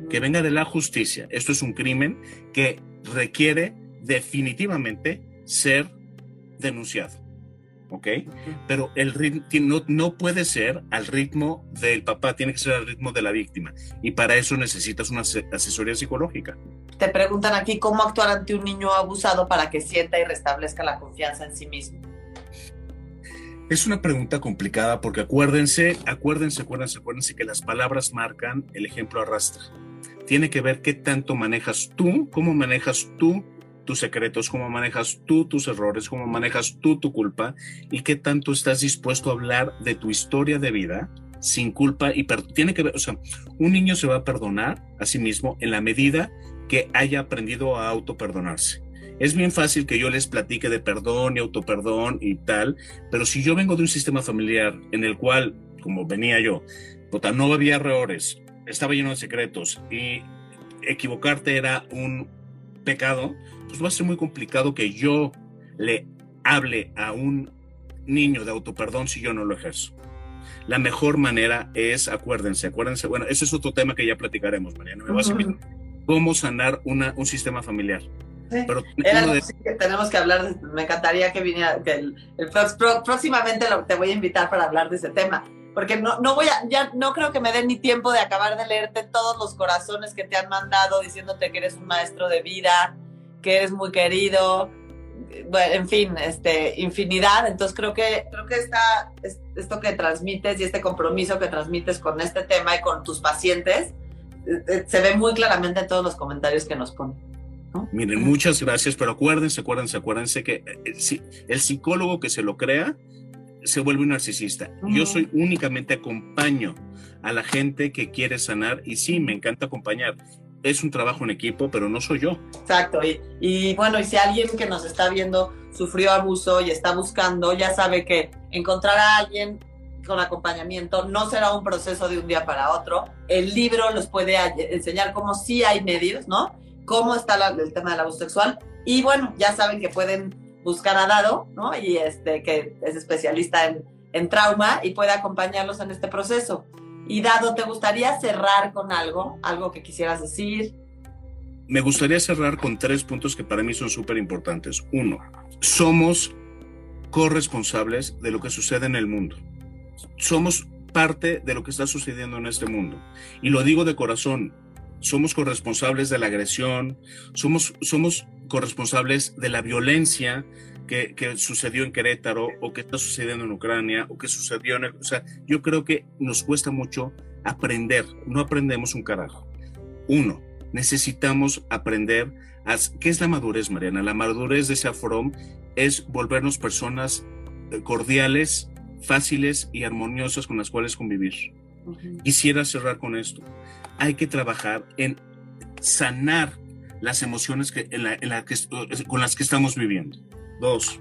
que venga de la justicia. Esto es un crimen que requiere definitivamente ser denunciado. ¿Ok? Pero el ritmo no, no puede ser al ritmo del papá, tiene que ser al ritmo de la víctima. Y para eso necesitas una asesoría psicológica. Te preguntan aquí cómo actuar ante un niño abusado para que sienta y restablezca la confianza en sí mismo. Es una pregunta complicada porque acuérdense, acuérdense, acuérdense, acuérdense que las palabras marcan, el ejemplo arrastra. Tiene que ver qué tanto manejas tú, cómo manejas tú tus secretos, cómo manejas tú tus errores, cómo manejas tú tu culpa y qué tanto estás dispuesto a hablar de tu historia de vida sin culpa y tiene que ver, o sea, un niño se va a perdonar a sí mismo en la medida que haya aprendido a autoperdonarse. Es bien fácil que yo les platique de perdón y autoperdón y tal, pero si yo vengo de un sistema familiar en el cual, como venía yo, puta, no había errores, estaba lleno de secretos y equivocarte era un pecado, pues va a ser muy complicado que yo le hable a un niño de autoperdón si yo no lo ejerzo. La mejor manera es, acuérdense, acuérdense, bueno, ese es otro tema que ya platicaremos, Mariana, me vas a cómo sanar una, un sistema familiar. Pero que tenemos que hablar, me encantaría que viniera, que el, próximamente te voy a invitar para hablar de ese tema, porque no, no voy a, ya no creo que me den ni tiempo de acabar de leerte todos los corazones que te han mandado diciéndote que eres un maestro de vida, que eres muy querido, bueno, en fin, este, infinidad. Entonces creo que, creo que está, esto que transmites y este compromiso que transmites con este tema y con tus pacientes, eh, eh, se ve muy claramente en todos los comentarios que nos ponen. Miren, muchas gracias, pero acuérdense, acuérdense, acuérdense que eh, el psicólogo que se lo crea se vuelve un narcisista. Yo soy únicamente acompaño a la gente que quiere sanar y sí, me encanta acompañar. Es un trabajo en equipo, pero no soy yo. Exacto. Y, y bueno, y si alguien que nos está viendo sufrió abuso y está buscando, ya sabe que encontrar a alguien con acompañamiento no será un proceso de un día para otro. El libro los puede enseñar cómo sí hay medios, ¿no? Cómo está el tema del abuso sexual. Y bueno, ya saben que pueden buscar a Dado, ¿no? Y este, que es especialista en, en trauma y puede acompañarlos en este proceso. Y Dado, ¿te gustaría cerrar con algo? ¿Algo que quisieras decir? Me gustaría cerrar con tres puntos que para mí son súper importantes. Uno, somos corresponsables de lo que sucede en el mundo. Somos parte de lo que está sucediendo en este mundo. Y lo digo de corazón, somos corresponsables de la agresión, somos, somos corresponsables de la violencia que, que, sucedió en Querétaro o que está sucediendo en Ucrania o que sucedió en... El, o sea, yo creo que nos cuesta mucho aprender, no aprendemos un carajo. Uno, necesitamos aprender a, qué es la madurez, Mariana. La madurez de Safrom es volvernos personas eh, cordiales, fáciles y armoniosas con las cuales convivir. Uh -huh. Quisiera cerrar con esto. Hay que trabajar en sanar las emociones que, con las que estamos viviendo. Dos,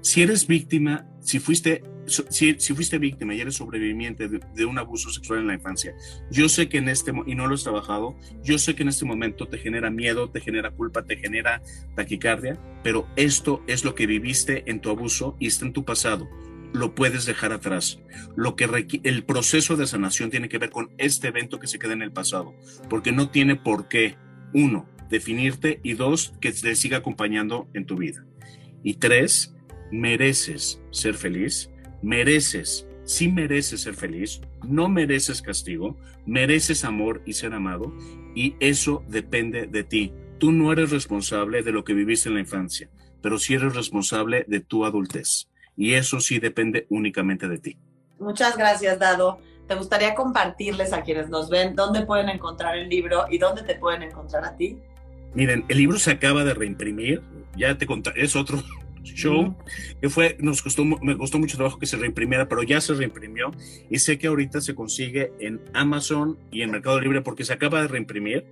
si eres víctima, si fuiste, si fuiste víctima y eres sobreviviente de, de, un abuso sexual en la infancia, yo sé que en este, y no lo has trabajado, yo sé que en este momento te genera miedo, te genera culpa, te genera taquicardia, pero esto es lo que viviste en tu abuso y está en tu pasado lo puedes dejar atrás. Lo que el proceso de sanación tiene que ver con este evento que se queda en el pasado, porque no tiene por qué, uno, definirte y dos, que te siga acompañando en tu vida. Y tres, mereces ser feliz, mereces, sí mereces ser feliz, no mereces castigo, mereces amor y ser amado, y eso depende de ti. Tú no eres responsable de lo que viviste en la infancia, pero sí eres responsable de tu adultez y eso sí depende únicamente de ti. Muchas gracias, Dado. ¿Te gustaría compartirles a quienes nos ven dónde pueden encontrar el libro y dónde te pueden encontrar a ti? Miren, el libro se acaba de reimprimir, ya te contaré, es otro show que fue, nos costó, me costó mucho trabajo que se reimprimiera, pero ya se reimprimió y sé que ahorita se consigue en Amazon y en Mercado Libre porque se acaba de reimprimir,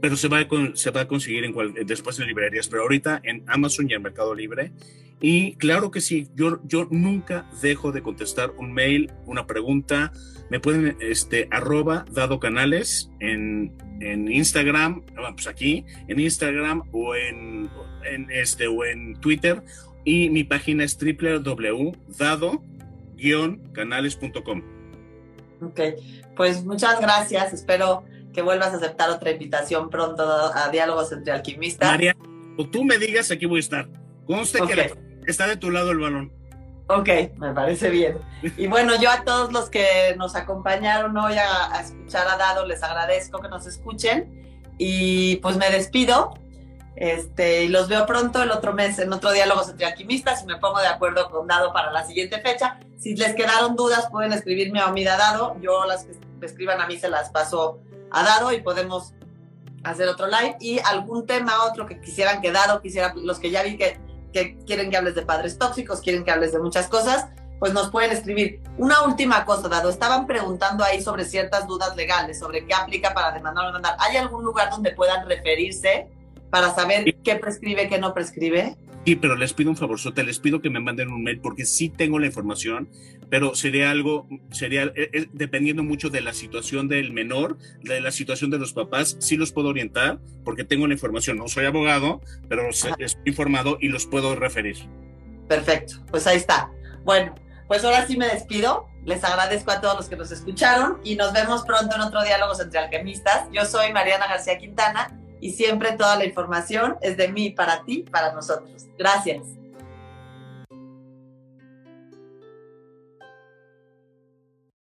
pero se va a, se va a conseguir en cual, después en librerías, pero ahorita en Amazon y en Mercado Libre. Y claro que sí, yo, yo nunca dejo de contestar un mail, una pregunta. Me pueden, este, arroba dado canales en, en Instagram, pues aquí, en Instagram o en, en, este, o en Twitter. Y mi página es www.dado-canales.com. Ok, pues muchas gracias. Espero que vuelvas a aceptar otra invitación pronto a Diálogos entre Alquimistas. María, o tú me digas, aquí voy a estar. Conste okay. que está de tu lado el balón. Ok, me parece bien. Y bueno, yo a todos los que nos acompañaron hoy a, a, escuchar a Dado, les agradezco que nos escuchen. Y pues me despido. Este, y los veo pronto el otro mes en otro Diálogos entre Alquimistas y me pongo de acuerdo con Dado para la siguiente fecha. Si les quedaron dudas, pueden escribirme a Omida Dado. Yo las que escriban a mí se las paso a Dado y podemos hacer otro live. Y algún tema, otro que quisieran que Dado, quisiera, los que ya vi que que quieren que hables de padres tóxicos, quieren que hables de muchas cosas, pues nos pueden escribir. Una última cosa, Dado, estaban preguntando ahí sobre ciertas dudas legales, sobre qué aplica para demandar o demandar. ¿Hay algún lugar donde puedan referirse para saber sí. qué prescribe, qué no prescribe? Sí, pero les pido un favor, Sota, les pido que me manden un mail porque sí tengo la información, pero sería algo, sería eh, dependiendo mucho de la situación del menor, de la situación de los papás, sí los puedo orientar porque tengo la información. No soy abogado, pero Ajá. estoy informado y los puedo referir. Perfecto, pues ahí está. Bueno, pues ahora sí me despido. Les agradezco a todos los que nos escucharon y nos vemos pronto en otro Diálogos entre Alquimistas. Yo soy Mariana García Quintana y siempre toda la información es de mí, para ti, para nosotros. Gracias.